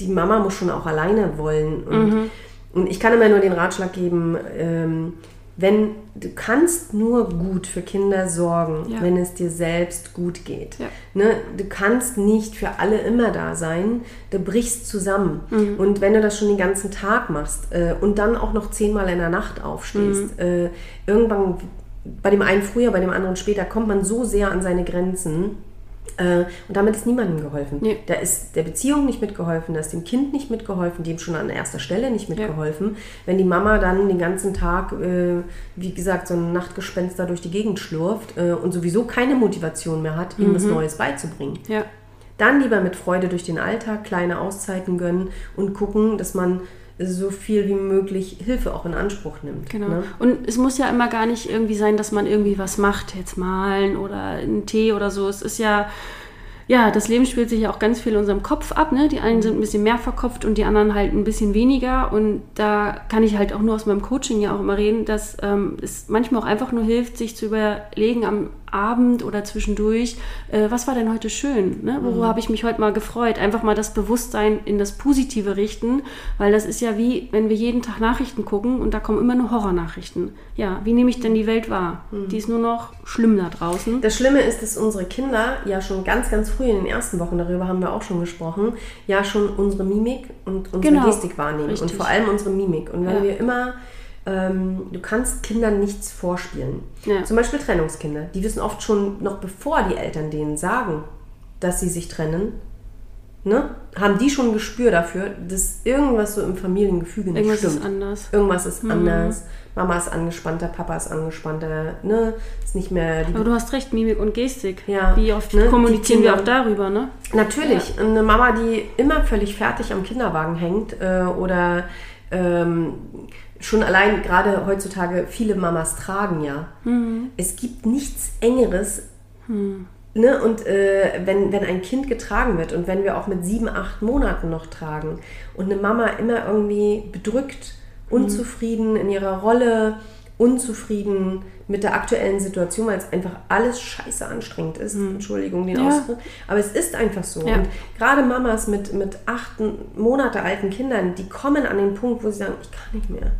die Mama muss schon auch alleine wollen. Und, Mhm. und ich kann immer nur den Ratschlag geben, ähm, wenn du kannst nur gut für Kinder sorgen, Ja. wenn es dir selbst gut geht. Ja. Ne? Du kannst nicht für alle immer da sein, du brichst zusammen. Mhm. Und wenn du das schon den ganzen Tag machst äh, und dann auch noch zehnmal in der Nacht aufstehst, Mhm. äh, irgendwann, bei dem einen früher, bei dem anderen später, kommt man so sehr an seine Grenzen. Äh, und damit ist niemandem geholfen. Nee. Da ist der Beziehung nicht mitgeholfen, da ist dem Kind nicht mitgeholfen, dem schon an erster Stelle nicht mitgeholfen. Wenn die Mama dann den ganzen Tag, äh, wie gesagt, so ein Nachtgespenst da durch die Gegend schlurft äh, und sowieso keine Motivation mehr hat, ihm was Neues beizubringen. Ja. Dann lieber mit Freude durch den Alltag kleine Auszeiten gönnen und gucken, dass man so viel wie möglich Hilfe auch in Anspruch nimmt. Genau. Ne? Und es muss ja immer gar nicht irgendwie sein, dass man irgendwie was macht, jetzt malen oder einen Tee oder so. Es ist ja, ja, das Leben spielt sich ja auch ganz viel in unserem Kopf ab. Ne? Die einen sind ein bisschen mehr verkopft und die anderen halt ein bisschen weniger. Und da kann ich halt auch nur aus meinem Coaching ja auch immer reden, dass ähm, es manchmal auch einfach nur hilft, sich zu überlegen am Abend oder zwischendurch, äh, was war denn heute schön? Ne? Worüber habe ich mich heute mal gefreut? Einfach mal das Bewusstsein in das Positive richten, weil das ist ja wie, wenn wir jeden Tag Nachrichten gucken und da kommen immer nur Horrornachrichten. Ja, wie nehme ich denn die Welt wahr? Die ist nur noch schlimm da draußen. Das Schlimme ist, dass unsere Kinder ja schon ganz, ganz früh in den ersten Wochen, darüber haben wir auch schon gesprochen, ja schon unsere Mimik und unsere Genau. Gestik wahrnehmen. Richtig. Und vor allem unsere Mimik. Und wenn Ja. wir immer, ähm, du kannst Kindern nichts vorspielen. Ja. Zum Beispiel Trennungskinder. Die wissen oft schon, noch bevor die Eltern denen sagen, dass sie sich trennen, ne, haben die schon ein Gespür dafür, dass irgendwas so im Familiengefüge nicht Irgendwas stimmt. ist anders. Irgendwas ist anders. Mama ist angespannter, Papa ist angespannter, ne? Ist nicht mehr Aber du hast recht, Mimik und Gestik. Ja, Wie oft ne, kommunizieren wir auch darüber, ne? Natürlich. Eine Mama, die immer völlig fertig am Kinderwagen hängt äh, oder ähm, schon allein gerade heutzutage viele Mamas tragen ja. Es gibt nichts Engeres. Ne? Und äh, wenn, wenn ein Kind getragen wird und wenn wir auch mit sieben, acht Monaten noch tragen und eine Mama immer irgendwie bedrückt, unzufrieden in ihrer Rolle, unzufrieden mit der aktuellen Situation, weil es einfach alles scheiße anstrengend ist. Entschuldigung den Ja. Ausdruck. Aber es ist einfach so. Ja. Und gerade Mamas mit, mit acht Monate alten Kindern, die kommen an den Punkt, wo sie sagen, ich kann nicht mehr.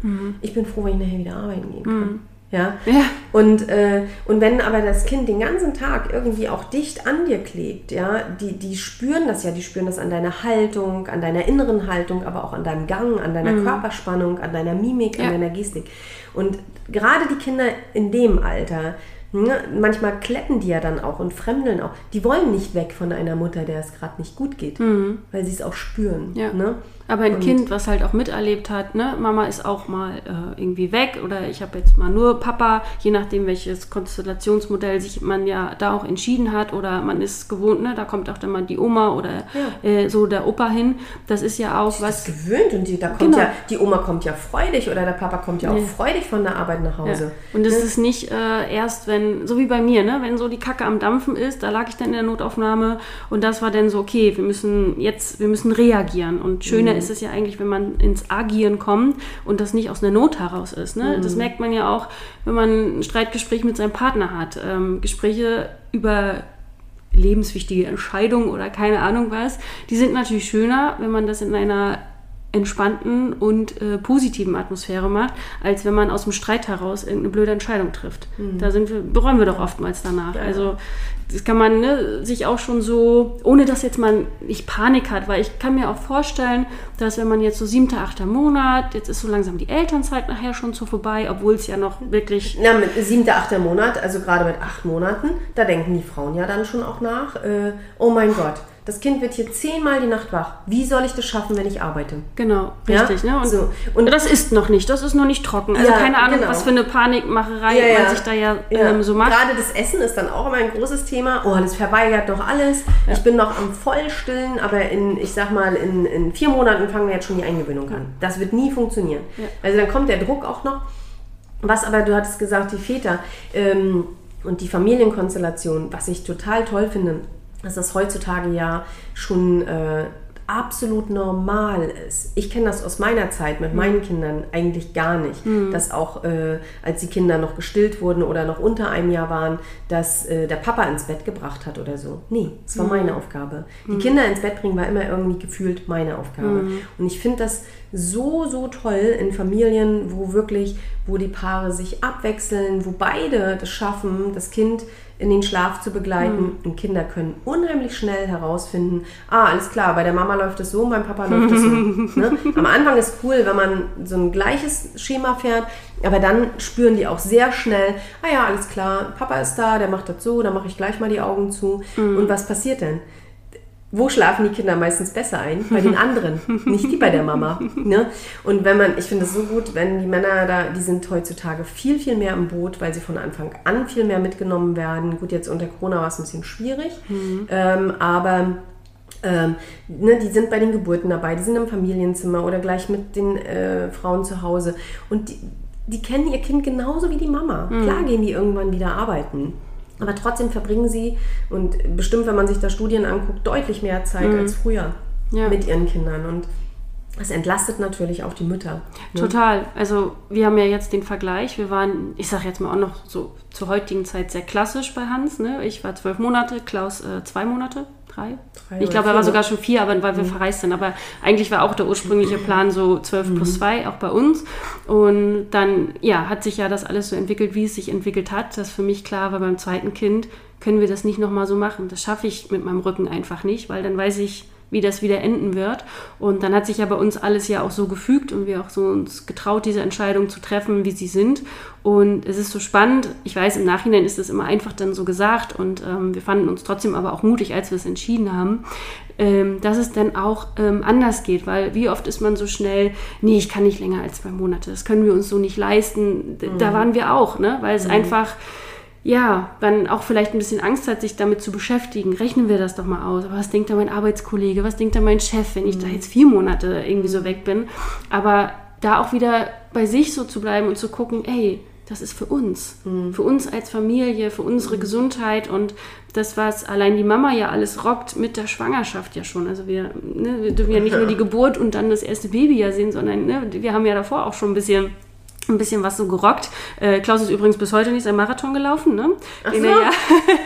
Ich bin froh, wenn ich nachher wieder arbeiten gehen kann. Ja? Ja. Und, äh, und wenn aber das Kind den ganzen Tag irgendwie auch dicht an dir klebt, ja, die, die spüren das ja, die spüren das an deiner Haltung, an deiner inneren Haltung, aber auch an deinem Gang, an deiner Körperspannung, an deiner Mimik, Ja. an deiner Gestik. Und gerade die Kinder in dem Alter, ne, manchmal kletten die ja dann auch und fremdeln auch. Die wollen nicht weg von einer Mutter, der es gerade nicht gut geht, weil sie es auch spüren. Ja. Ne? Aber ein Und- Kind, was halt auch miterlebt hat, ne, Mama ist auch mal äh, irgendwie weg oder ich habe jetzt mal nur Papa, je nachdem welches Konstellationsmodell sich man ja da auch entschieden hat oder man ist gewohnt, ne, da kommt auch dann mal die Oma oder äh, so der Opa hin. Das ist ja auch was was. gewöhnt und die, da kommt Genau. ja, die Oma kommt ja freudig oder der Papa kommt ja auch freudig von der Arbeit nach Ja. Hause. Und es ist nicht äh, erst, wenn, so wie bei mir, ne, wenn so die Kacke am Dampfen ist, da lag ich dann in der Notaufnahme und das war dann so, okay, wir müssen jetzt, wir müssen reagieren. Und schöner Mhm. Ist es ja eigentlich, wenn man ins Agieren kommt und das nicht aus einer Not heraus ist. Ne? Das Mhm. merkt man ja auch, wenn man ein Streitgespräch mit seinem Partner hat. Ähm, Gespräche über lebenswichtige Entscheidungen oder keine Ahnung was, die sind natürlich schöner, wenn man das in einer entspannten und äh, positiven Atmosphäre macht, als wenn man aus dem Streit heraus irgendeine blöde Entscheidung trifft. Da sind wir, bereuen wir doch oftmals danach. Also das kann man ne, sich auch schon so, ohne dass jetzt man nicht Panik hat, weil ich kann mir auch vorstellen, dass wenn man jetzt so siebter, achter Monat, jetzt ist so langsam die Elternzeit nachher schon so vorbei, obwohl es ja noch wirklich Na, mit siebter, achter Monat, also gerade mit acht Monaten, da denken die Frauen ja dann schon auch nach, äh, oh mein Gott, das Kind wird hier zehnmal die Nacht wach. Wie soll ich das schaffen, wenn ich arbeite? Genau, Ja? richtig. Ne? Und, So. und das ist noch nicht, das ist noch nicht trocken. Also Ja, keine Ahnung, genau. was für eine Panikmacherei Ja, ja. man sich da ja, Ja. Ähm, so macht. Gerade das Essen ist dann auch immer ein großes Thema. Oh, das verweigert doch alles. Ich bin noch am Vollstillen, aber in, ich sag mal, in, in vier Monaten fangen wir jetzt schon die Eingewöhnung an. Das wird nie funktionieren. Also dann kommt der Druck auch noch. Was aber, du hattest gesagt, die Väter ähm, und die Familienkonstellation, was ich total toll finde, dass das heutzutage ja schon äh, absolut normal ist. Ich kenne das aus meiner Zeit mit meinen Kindern eigentlich gar nicht, dass auch äh, als die Kinder noch gestillt wurden oder noch unter einem Jahr waren, dass äh, der Papa ins Bett gebracht hat oder so. Nee, es war meine Aufgabe. Die Kinder ins Bett bringen war immer irgendwie gefühlt meine Aufgabe. Und ich finde das so, so toll in Familien, wo wirklich, wo die Paare sich abwechseln, wo beide das schaffen, das Kind in den Schlaf zu begleiten. Und Kinder können unheimlich schnell herausfinden, ah, alles klar, bei der Mama läuft es so, beim Papa läuft es so. ne? Am Anfang ist cool, wenn man so ein gleiches Schema fährt, aber dann spüren die auch sehr schnell, ah ja, alles klar, Papa ist da, der macht das so, dann mache ich gleich mal die Augen zu. Und was passiert denn? Wo schlafen die Kinder meistens besser ein? Bei den anderen, nicht die bei der Mama. Ne? Und wenn man, ich finde es so gut, wenn die Männer da, die sind heutzutage viel, viel mehr im Boot, weil sie von Anfang an viel mehr mitgenommen werden. Gut, jetzt unter Corona war es ein bisschen schwierig, ähm, aber ähm, ne, die sind bei den Geburten dabei, die sind im Familienzimmer oder gleich mit den äh, Frauen zu Hause. Und die, die kennen ihr Kind genauso wie die Mama. Klar gehen die irgendwann wieder arbeiten. Aber trotzdem verbringen sie, und bestimmt, wenn man sich da Studien anguckt, deutlich mehr Zeit als früher Ja. mit ihren Kindern. Und das entlastet natürlich auch die Mütter. ne? Total. Also wir haben ja jetzt den Vergleich. Wir waren, ich sage jetzt mal auch noch so zur heutigen Zeit sehr klassisch bei Hans. Ne? Ich war zwölf Monate, Klaus äh, zwei Monate, drei. Drei ich glaube, er war sogar schon vier, aber weil wir verreist sind. Aber eigentlich war auch der ursprüngliche Plan so zwölf plus zwei, auch bei uns. Und dann, ja, hat sich ja das alles so entwickelt, wie es sich entwickelt hat. Das für mich klar war, beim zweiten Kind können wir das nicht nochmal so machen. Das schaffe ich mit meinem Rücken einfach nicht, weil dann weiß ich, wie das wieder enden wird. Und dann hat sich ja bei uns alles ja auch so gefügt und wir auch so uns getraut, diese Entscheidungen zu treffen, wie sie sind. Und es ist so spannend. Ich weiß, im Nachhinein ist es immer einfach dann so gesagt und ähm, wir fanden uns trotzdem aber auch mutig, als wir es entschieden haben, ähm, dass es dann auch ähm, anders geht, weil wie oft ist man so schnell, nee, ich kann nicht länger als zwei Monate, das können wir uns so nicht leisten. D- Da waren wir auch, ne? weil es einfach ja, dann auch vielleicht ein bisschen Angst hat, sich damit zu beschäftigen. Rechnen wir das doch mal aus. Aber was denkt da mein Arbeitskollege? Was denkt da mein Chef, wenn ich da jetzt vier Monate irgendwie so weg bin? Aber da auch wieder bei sich so zu bleiben und zu gucken, ey, das ist für uns. Für uns als Familie, für unsere Gesundheit und das, was allein die Mama ja alles rockt mit der Schwangerschaft ja schon. Also wir, ne, wir dürfen ja nicht nur die Geburt und dann das erste Baby ja sehen, sondern ne, wir haben ja davor auch schon ein bisschen ein bisschen was so gerockt. Äh, Klaus ist übrigens bis heute nicht sein Marathon gelaufen, ne? Ach so? er ja,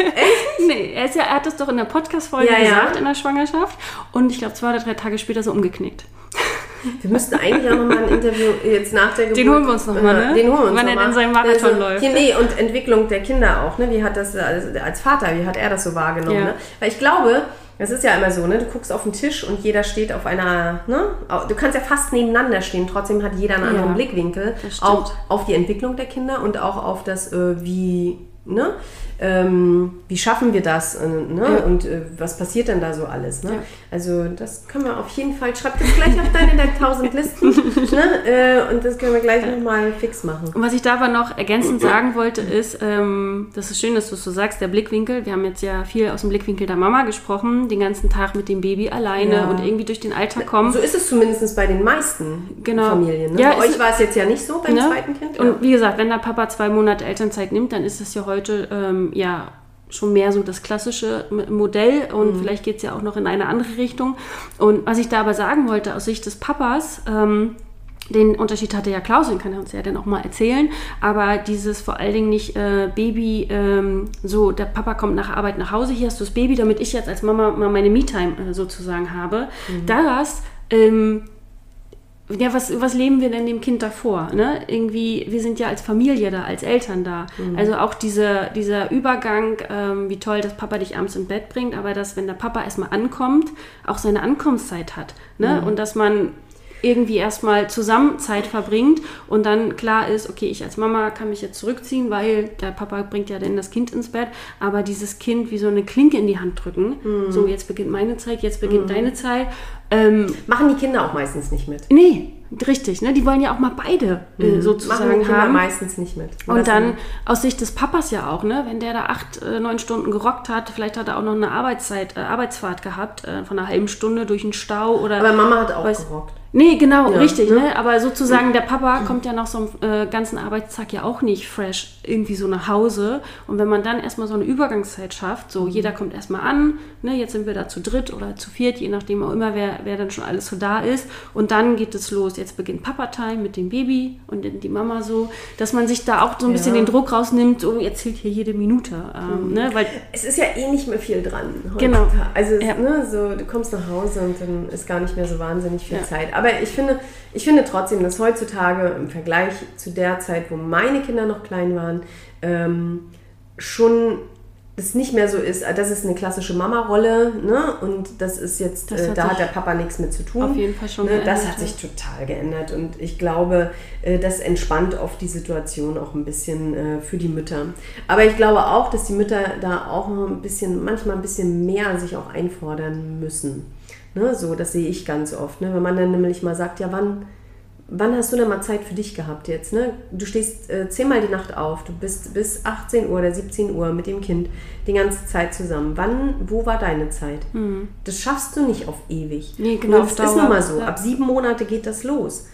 nee, er, ist ja, er hat das doch in der Podcast-Folge Ja, ja. gesagt, in der Schwangerschaft. Und ich glaube, zwei oder drei Tage später so umgeknickt. Wir müssten eigentlich auch nochmal ein Interview jetzt nach der Geburt. Den holen wir uns noch mal, ne? Den holen wir uns noch er denn seinen Marathon Also, läuft. Hier, nee, und Entwicklung der Kinder auch, ne? Wie hat das als, als Vater, wie hat er das so wahrgenommen, Ja. ne? Weil ich glaube, das ist ja immer so, ne? Du guckst auf den Tisch und jeder steht auf einer, ne? Du kannst ja fast nebeneinander stehen, trotzdem hat jeder einen anderen Ja, Blickwinkel. Auch auf die Entwicklung der Kinder und auch auf das, äh, wie, ne? Ähm, wie schaffen wir das äh, ne? Ja. und äh, was passiert denn da so alles? Ne? Ja. Also das können wir auf jeden Fall, schreib das gleich auf deine der 1000 Listen ne? äh, und das können wir gleich nochmal fix machen. Und was ich da aber noch ergänzend sagen wollte, ist, ähm, das ist schön, dass du es so sagst, der Blickwinkel. Wir haben jetzt ja viel aus dem Blickwinkel der Mama gesprochen, den ganzen Tag mit dem Baby alleine Ja. und irgendwie durch den Alltag kommen. So ist es zumindest bei den meisten Genau. Familien. Ne? Ja, bei euch war es jetzt ja nicht so beim Ne? zweiten Kind. Und wie gesagt, wenn der Papa zwei Monate Elternzeit nimmt, dann ist das ja heute ähm, ja schon mehr so das klassische Modell und vielleicht geht es ja auch noch in eine andere Richtung. Und was ich da aber sagen wollte aus Sicht des Papas, ähm, den Unterschied hatte ja Klaus, den kann er uns ja dann auch mal erzählen. Aber dieses vor allen Dingen nicht äh, Baby, ähm, so der Papa kommt nach Arbeit nach Hause, hier hast du das Baby, damit ich jetzt als Mama mal meine Me-Time äh, sozusagen habe. Das ähm, ja, was, was leben wir denn dem Kind davor? Ne? Irgendwie, wir sind ja als Familie da, als Eltern da. Also auch diese, dieser Übergang, ähm, wie toll, dass Papa dich abends ins Bett bringt, aber dass, wenn der Papa erstmal ankommt, auch seine Ankunftszeit hat. Ne? Und dass man irgendwie erstmal zusammen Zeit verbringt und dann klar ist, okay, ich als Mama kann mich jetzt zurückziehen, weil der Papa bringt ja dann das Kind ins Bett, aber dieses Kind wie so eine Klinke in die Hand drücken, so jetzt beginnt meine Zeit, jetzt beginnt deine Zeit. Ähm, Machen die Kinder auch meistens nicht mit. Nee, richtig, ne? Die wollen ja auch mal beide äh, Machen die sozusagen Kinder haben. meistens nicht mit. Und dann Lassen- aus Sicht des Papas ja auch, ne? Wenn der da acht, äh, neun Stunden gerockt hat, vielleicht hat er auch noch eine Arbeitszeit, äh, Arbeitsfahrt gehabt äh, von einer halben Stunde durch den Stau oder. Aber Mama hat auch Weiß- gerockt. Nee, genau, Ja, richtig, ne? ne? Aber sozusagen der Papa kommt ja nach so einem äh, ganzen Arbeitstag ja auch nicht fresh irgendwie so nach Hause. Und wenn man dann erstmal so eine Übergangszeit schafft, so jeder kommt erstmal an, ne, jetzt sind wir da zu dritt oder zu viert, je nachdem auch immer, wer, wer dann schon alles so da ist. Und dann geht es los. Jetzt beginnt Papa-Time mit dem Baby und die Mama so, dass man sich da auch so ein bisschen Ja. den Druck rausnimmt, oh, jetzt zählt hier jede Minute. Ähm, ne? Weil Es ist ja eh nicht mehr viel dran. Genau. heutzutage. Also Ja. ne, so, du kommst nach Hause und dann ist gar nicht mehr so wahnsinnig viel. Zeit. Aber ich finde, ich finde trotzdem, dass heutzutage im Vergleich zu der Zeit, wo meine Kinder noch klein waren, ähm, schon es nicht mehr so ist, das ist eine klassische Mama-Rolle, ne? Und das ist jetzt, Das äh, hat da hat der Papa nichts mit zu tun. auf jeden Fall schon Ne, das geändert, hat ja. sich total geändert und ich glaube, äh, das entspannt oft die Situation auch ein bisschen äh, für die Mütter. Aber ich glaube auch, dass die Mütter da auch ein bisschen, manchmal ein bisschen mehr sich auch einfordern müssen. Ne, so, das sehe ich ganz oft. Ne? Wenn man dann nämlich mal sagt, ja, wann, wann hast du denn mal Zeit für dich gehabt jetzt? Ne? Du stehst äh, zehnmal die Nacht auf, du bist bis 18 Uhr oder 17 Uhr mit dem Kind die ganze Zeit zusammen. Wann, wo war deine Zeit? Das schaffst du nicht auf ewig. Nee, genau, Und das ist Dauer. nun mal so. Ja. Ab sieben Monate geht das los.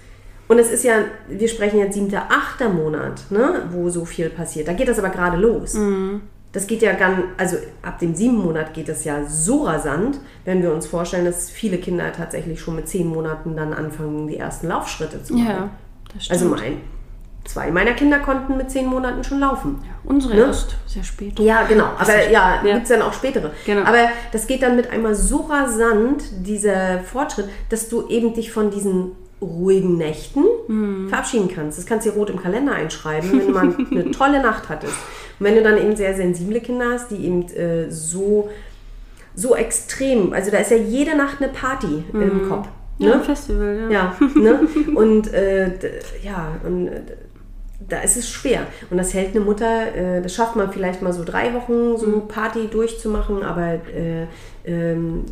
Und es ist ja, wir sprechen jetzt siebter, achter Monat, ne, wo so viel passiert. Da geht das aber gerade los. Mhm. Das geht ja ganz, also ab dem sieben Monat geht das ja so rasant, wenn wir uns vorstellen, dass viele Kinder tatsächlich schon mit zehn Monaten dann anfangen, die ersten Laufschritte zu machen. ja, das stimmt. Also mein, zwei meiner Kinder konnten mit zehn Monaten schon laufen. Unsere ne? erst sehr spät. Ja, genau. Aber ja, Ja. gibt es dann auch spätere. Genau. Aber das geht dann mit einmal so rasant, dieser Fortschritt, dass du eben dich von diesen ruhigen Nächten Mhm. verabschieden kannst. Das kannst du rot im Kalender einschreiben, wenn du mal eine tolle Nacht hattest. Und wenn du dann eben sehr sensible Kinder hast, die eben äh, so, so extrem, also da ist ja jede Nacht eine Party im Kopf. Mhm. Ja, Ne? ein Festival, ja. Ja, ne? Und äh, ja, und äh, da ist es schwer. Und das hält eine Mutter, äh, das schafft man vielleicht mal so drei Wochen, so Mhm. Party durchzumachen, aber äh, ähm,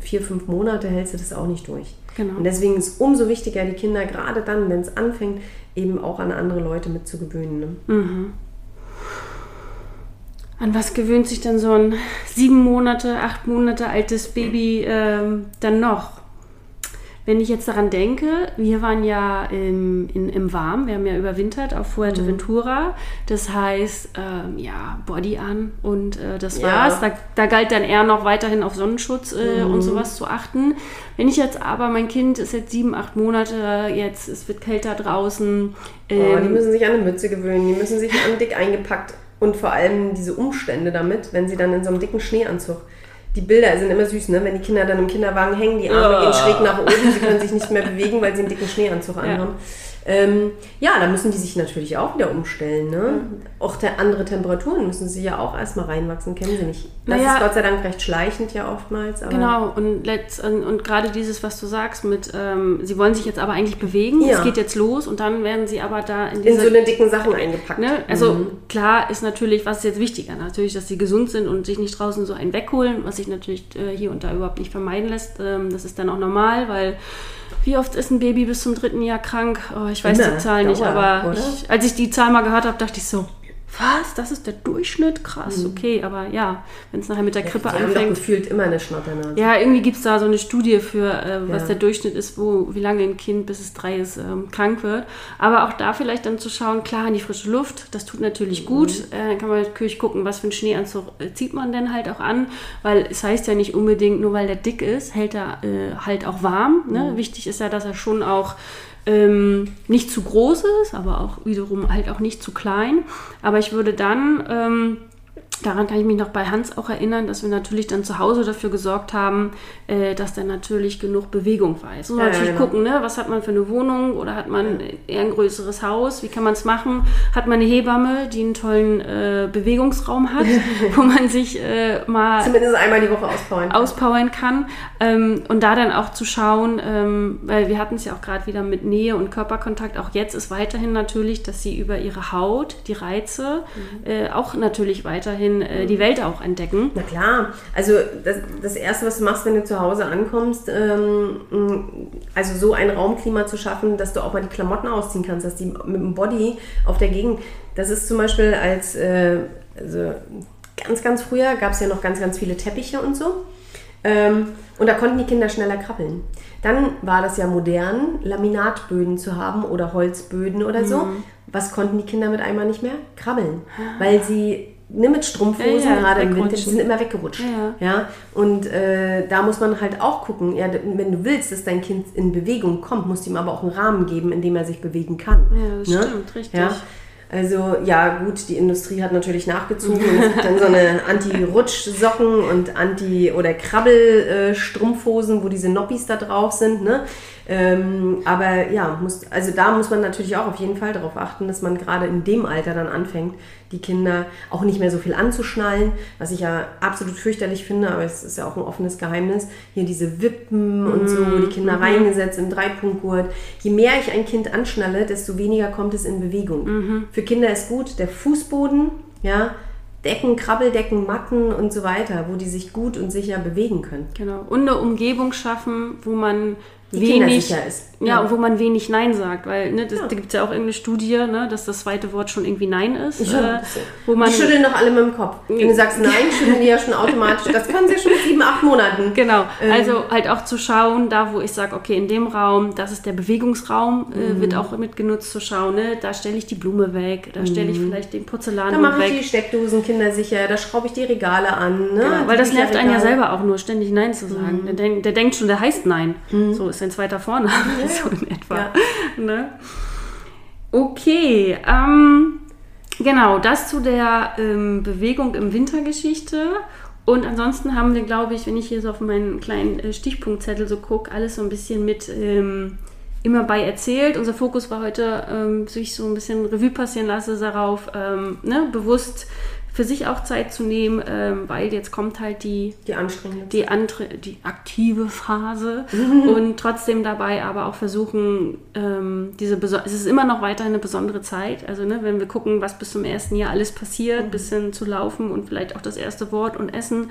vier, fünf Monate hältst du das auch nicht durch. Genau. Und deswegen ist es umso wichtiger, die Kinder gerade dann, wenn es anfängt, eben auch an andere Leute mitzugewöhnen. Ne? Mhm. An was gewöhnt sich denn so ein sieben Monate, acht Monate altes Baby ähm, dann noch? Wenn ich jetzt daran denke, wir waren ja im, in, im Warm, wir haben ja überwintert auf Fuerteventura. Das heißt, ähm, ja, Body an und äh, das Ja. war's. Da, da galt dann eher noch weiterhin auf Sonnenschutz äh, Mhm. und sowas zu achten. Wenn ich jetzt aber, mein Kind ist jetzt sieben, acht Monate, jetzt es wird kälter draußen. Oh, die Ähm, müssen sich an eine Mütze gewöhnen, die müssen sich an dick eingepackt und vor allem diese Umstände damit, wenn sie dann in so einem dicken Schneeanzug. Die Bilder sind immer süß, ne? Wenn die Kinder dann im Kinderwagen hängen, die Arme Ah. gehen schräg nach oben, sie können sich nicht mehr bewegen, weil sie einen dicken Schneeanzug anhaben. Ähm, ja, da müssen die sich natürlich auch wieder umstellen. Ne? Auch der andere Temperaturen müssen sie ja auch erstmal reinwachsen, kennen sie nicht. Das Naja. ist Gott sei Dank recht schleichend ja oftmals. Genau, und, und, und gerade dieses, was du sagst, mit, ähm, sie wollen sich jetzt aber eigentlich bewegen, Ja. es geht jetzt los und dann werden sie aber da in in diese so eine dicken Sachen eingepackt. Ne? Also klar ist natürlich, was ist jetzt wichtiger? Natürlich, dass sie gesund sind und sich nicht draußen so einen wegholen, was sich natürlich äh, hier und da überhaupt nicht vermeiden lässt. Ähm, das ist dann auch normal, weil wie oft ist ein Baby bis zum dritten Jahr krank? Oh, ich weiß Immer, die Zahl nicht, Dauer, aber ich, als ich die Zahl mal gehört habe, dachte ich so, was? Das ist der Durchschnitt? Krass, okay, aber ja, wenn es nachher mit der Grippe Mhm. die haben doch anfängt. gefühlt immer eine Schnatternase. Ja, irgendwie gibt es da so eine Studie für, äh, was Ja. der Durchschnitt ist, wo, wie lange ein Kind, bis es drei ist, ähm, krank wird. Aber auch da vielleicht dann zu schauen, klar, in die frische Luft, das tut natürlich gut. Äh, dann kann man natürlich gucken, was für einen Schneeanzug äh, zieht man denn halt auch an. Weil es heißt ja nicht unbedingt, nur weil der dick ist, hält er äh, halt auch warm. Ne? Wichtig ist ja, dass er schon auch ähm, nicht zu groß ist, aber auch wiederum halt auch nicht zu klein. Aber ich würde dann... Ähm, Daran kann ich mich noch bei Hans auch erinnern, dass wir natürlich dann zu Hause dafür gesorgt haben, äh, dass dann natürlich genug Bewegung war. Jetzt muss man Ja, ja, natürlich genau. gucken, ne? was hat man für eine Wohnung oder hat man eher ein größeres Haus? Wie kann man es machen? Hat man eine Hebamme, die einen tollen äh, Bewegungsraum hat, wo man sich äh, mal Zumindest einmal die Woche auspowern. auspowern kann ähm, und da dann auch zu schauen, ähm, weil wir hatten es ja auch gerade wieder mit Nähe und Körperkontakt, auch jetzt ist weiterhin natürlich, dass sie über ihre Haut, die Reize, äh, auch natürlich weiterhin äh, die Welt auch entdecken. Na klar, also das, das Erste, was du machst, wenn du zu Hause ankommst, ähm, mh, also so ein Raumklima zu schaffen, dass du auch mal die Klamotten ausziehen kannst, dass die mit dem Body auf der Gegend, das ist zum Beispiel als, äh, also ganz, ganz früher gab es ja noch ganz, ganz viele Teppiche und so. Ähm, und da konnten die Kinder schneller krabbeln. Dann war das ja modern, Laminatböden zu haben oder Holzböden oder so. Mhm. Was konnten die Kinder mit einmal nicht mehr? Krabbeln. Weil sie, ne, mit Strumpfhosen, Ja, ja, gerade im Winter, die sind immer weggerutscht. Ja, Ja, und äh, da muss man halt auch gucken, ja, wenn du willst, dass dein Kind in Bewegung kommt, musst du ihm aber auch einen Rahmen geben, in dem er sich bewegen kann. Ja, das stimmt, richtig. Also ja, gut, die Industrie hat natürlich nachgezogen und es gibt dann so eine Anti-Rutsch-Socken und Anti- oder Krabbel-Strumpfhosen, wo diese Noppis da drauf sind. Ne? Ähm, aber ja, muss, also da muss man natürlich auch auf jeden Fall darauf achten, dass man gerade in dem Alter dann anfängt, die Kinder auch nicht mehr so viel anzuschnallen, was ich ja absolut fürchterlich finde, aber es ist ja auch ein offenes Geheimnis. Hier diese Wippen und so, die Kinder reingesetzt im Dreipunktgurt. Je mehr ich ein Kind anschnalle, desto weniger kommt es in Bewegung. Für Kinder ist gut der Fußboden, ja, Decken, Krabbeldecken, Matten und so weiter, wo die sich gut und sicher bewegen können. Genau. Und eine Umgebung schaffen, wo man Die wenig, ist. Ja, Ja. und wo man wenig Nein sagt, weil ne, das, Ja. da gibt es ja auch irgendeine Studie, ne, dass das zweite Wort schon irgendwie Nein ist. Ja, äh, wo man die schütteln doch alle mit dem Kopf. Wenn du sagst nein, schütteln die ja schon automatisch. Das können sie schon mit sieben, acht Monaten. Genau, Ähm. also halt auch zu schauen, da wo ich sage, okay, in dem Raum, das ist der Bewegungsraum, Mhm. äh, wird auch mitgenutzt zu schauen, ne? da stelle ich die Blume weg, da stelle ich vielleicht den Da Porzellan mache ich die weg. Steckdosen kindersicher, da schraube ich die Regale an. Ne? Genau, weil das nervt einen ja selber auch nur, ständig Nein zu sagen. Mhm. Der, der denkt schon, der heißt Nein. So ist sein zweiter Vorname, so in etwa. Ja. Ne? Okay, ähm, genau, das zu der ähm, Bewegung im Wintergeschichte. Und ansonsten haben wir, glaube ich, wenn ich hier so auf meinen kleinen äh, Stichpunktzettel so gucke, alles so ein bisschen mit ähm, immer bei erzählt. Unser Fokus war heute, ähm, sich so ein bisschen Revue passieren lasse darauf, ähm, ne, bewusst für sich auch Zeit zu nehmen, ähm, weil jetzt kommt halt die Die anstrengende. die andere, die aktive Phase und trotzdem dabei aber auch versuchen, ähm, diese beso- es ist immer noch weiterhin eine besondere Zeit. Also ne, wenn wir gucken, was bis zum ersten Jahr alles passiert, bis hin zu laufen und vielleicht auch das erste Wort und Essen,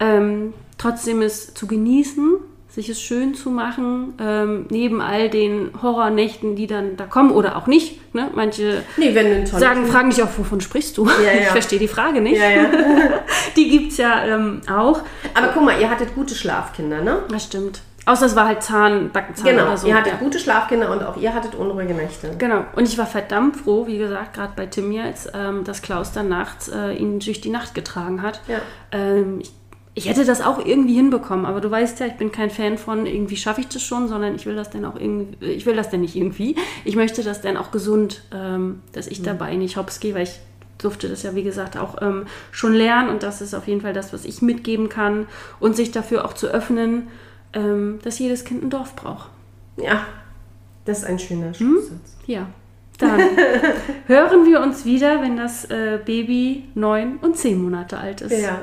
ähm, trotzdem es zu genießen, sich es schön zu machen, ähm, neben all den Horrornächten, die dann da kommen oder auch nicht. Ne? Manche Nee, sagen, fragen dich auch, wovon sprichst du? ja. Ich verstehe die Frage nicht. Ja, ja. Die gibt es ja ähm, auch. Aber guck mal, ihr hattet gute Schlafkinder, ne? Das stimmt. Außer es war halt Zahn, Backenzahn Genau, oder so. ihr hattet ja. gute Schlafkinder und auch ihr hattet unruhige Nächte. Genau. Und ich war verdammt froh, wie gesagt, gerade bei Tim jetzt, ähm, dass Klaus dann nachts äh, ihn durch die Nacht getragen hat. Ja. Ähm, ich, ich hätte das auch irgendwie hinbekommen, aber du weißt ja, ich bin kein Fan von irgendwie schaffe ich das schon, sondern ich will das dann auch irgendwie, ich will das dann nicht irgendwie. Ich möchte das dann auch gesund, ähm, dass ich dabei nicht hops gehe, weil ich durfte das ja, wie gesagt, auch ähm, schon lernen und das ist auf jeden Fall das, was ich mitgeben kann und sich dafür auch zu öffnen, ähm, dass jedes Kind ein Dorf braucht. Ja, das ist ein schöner Hm? Schlusssatz. Ja. Dann hören wir uns wieder, wenn das äh, Baby neun und zehn Monate alt ist. Ja,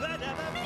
that ever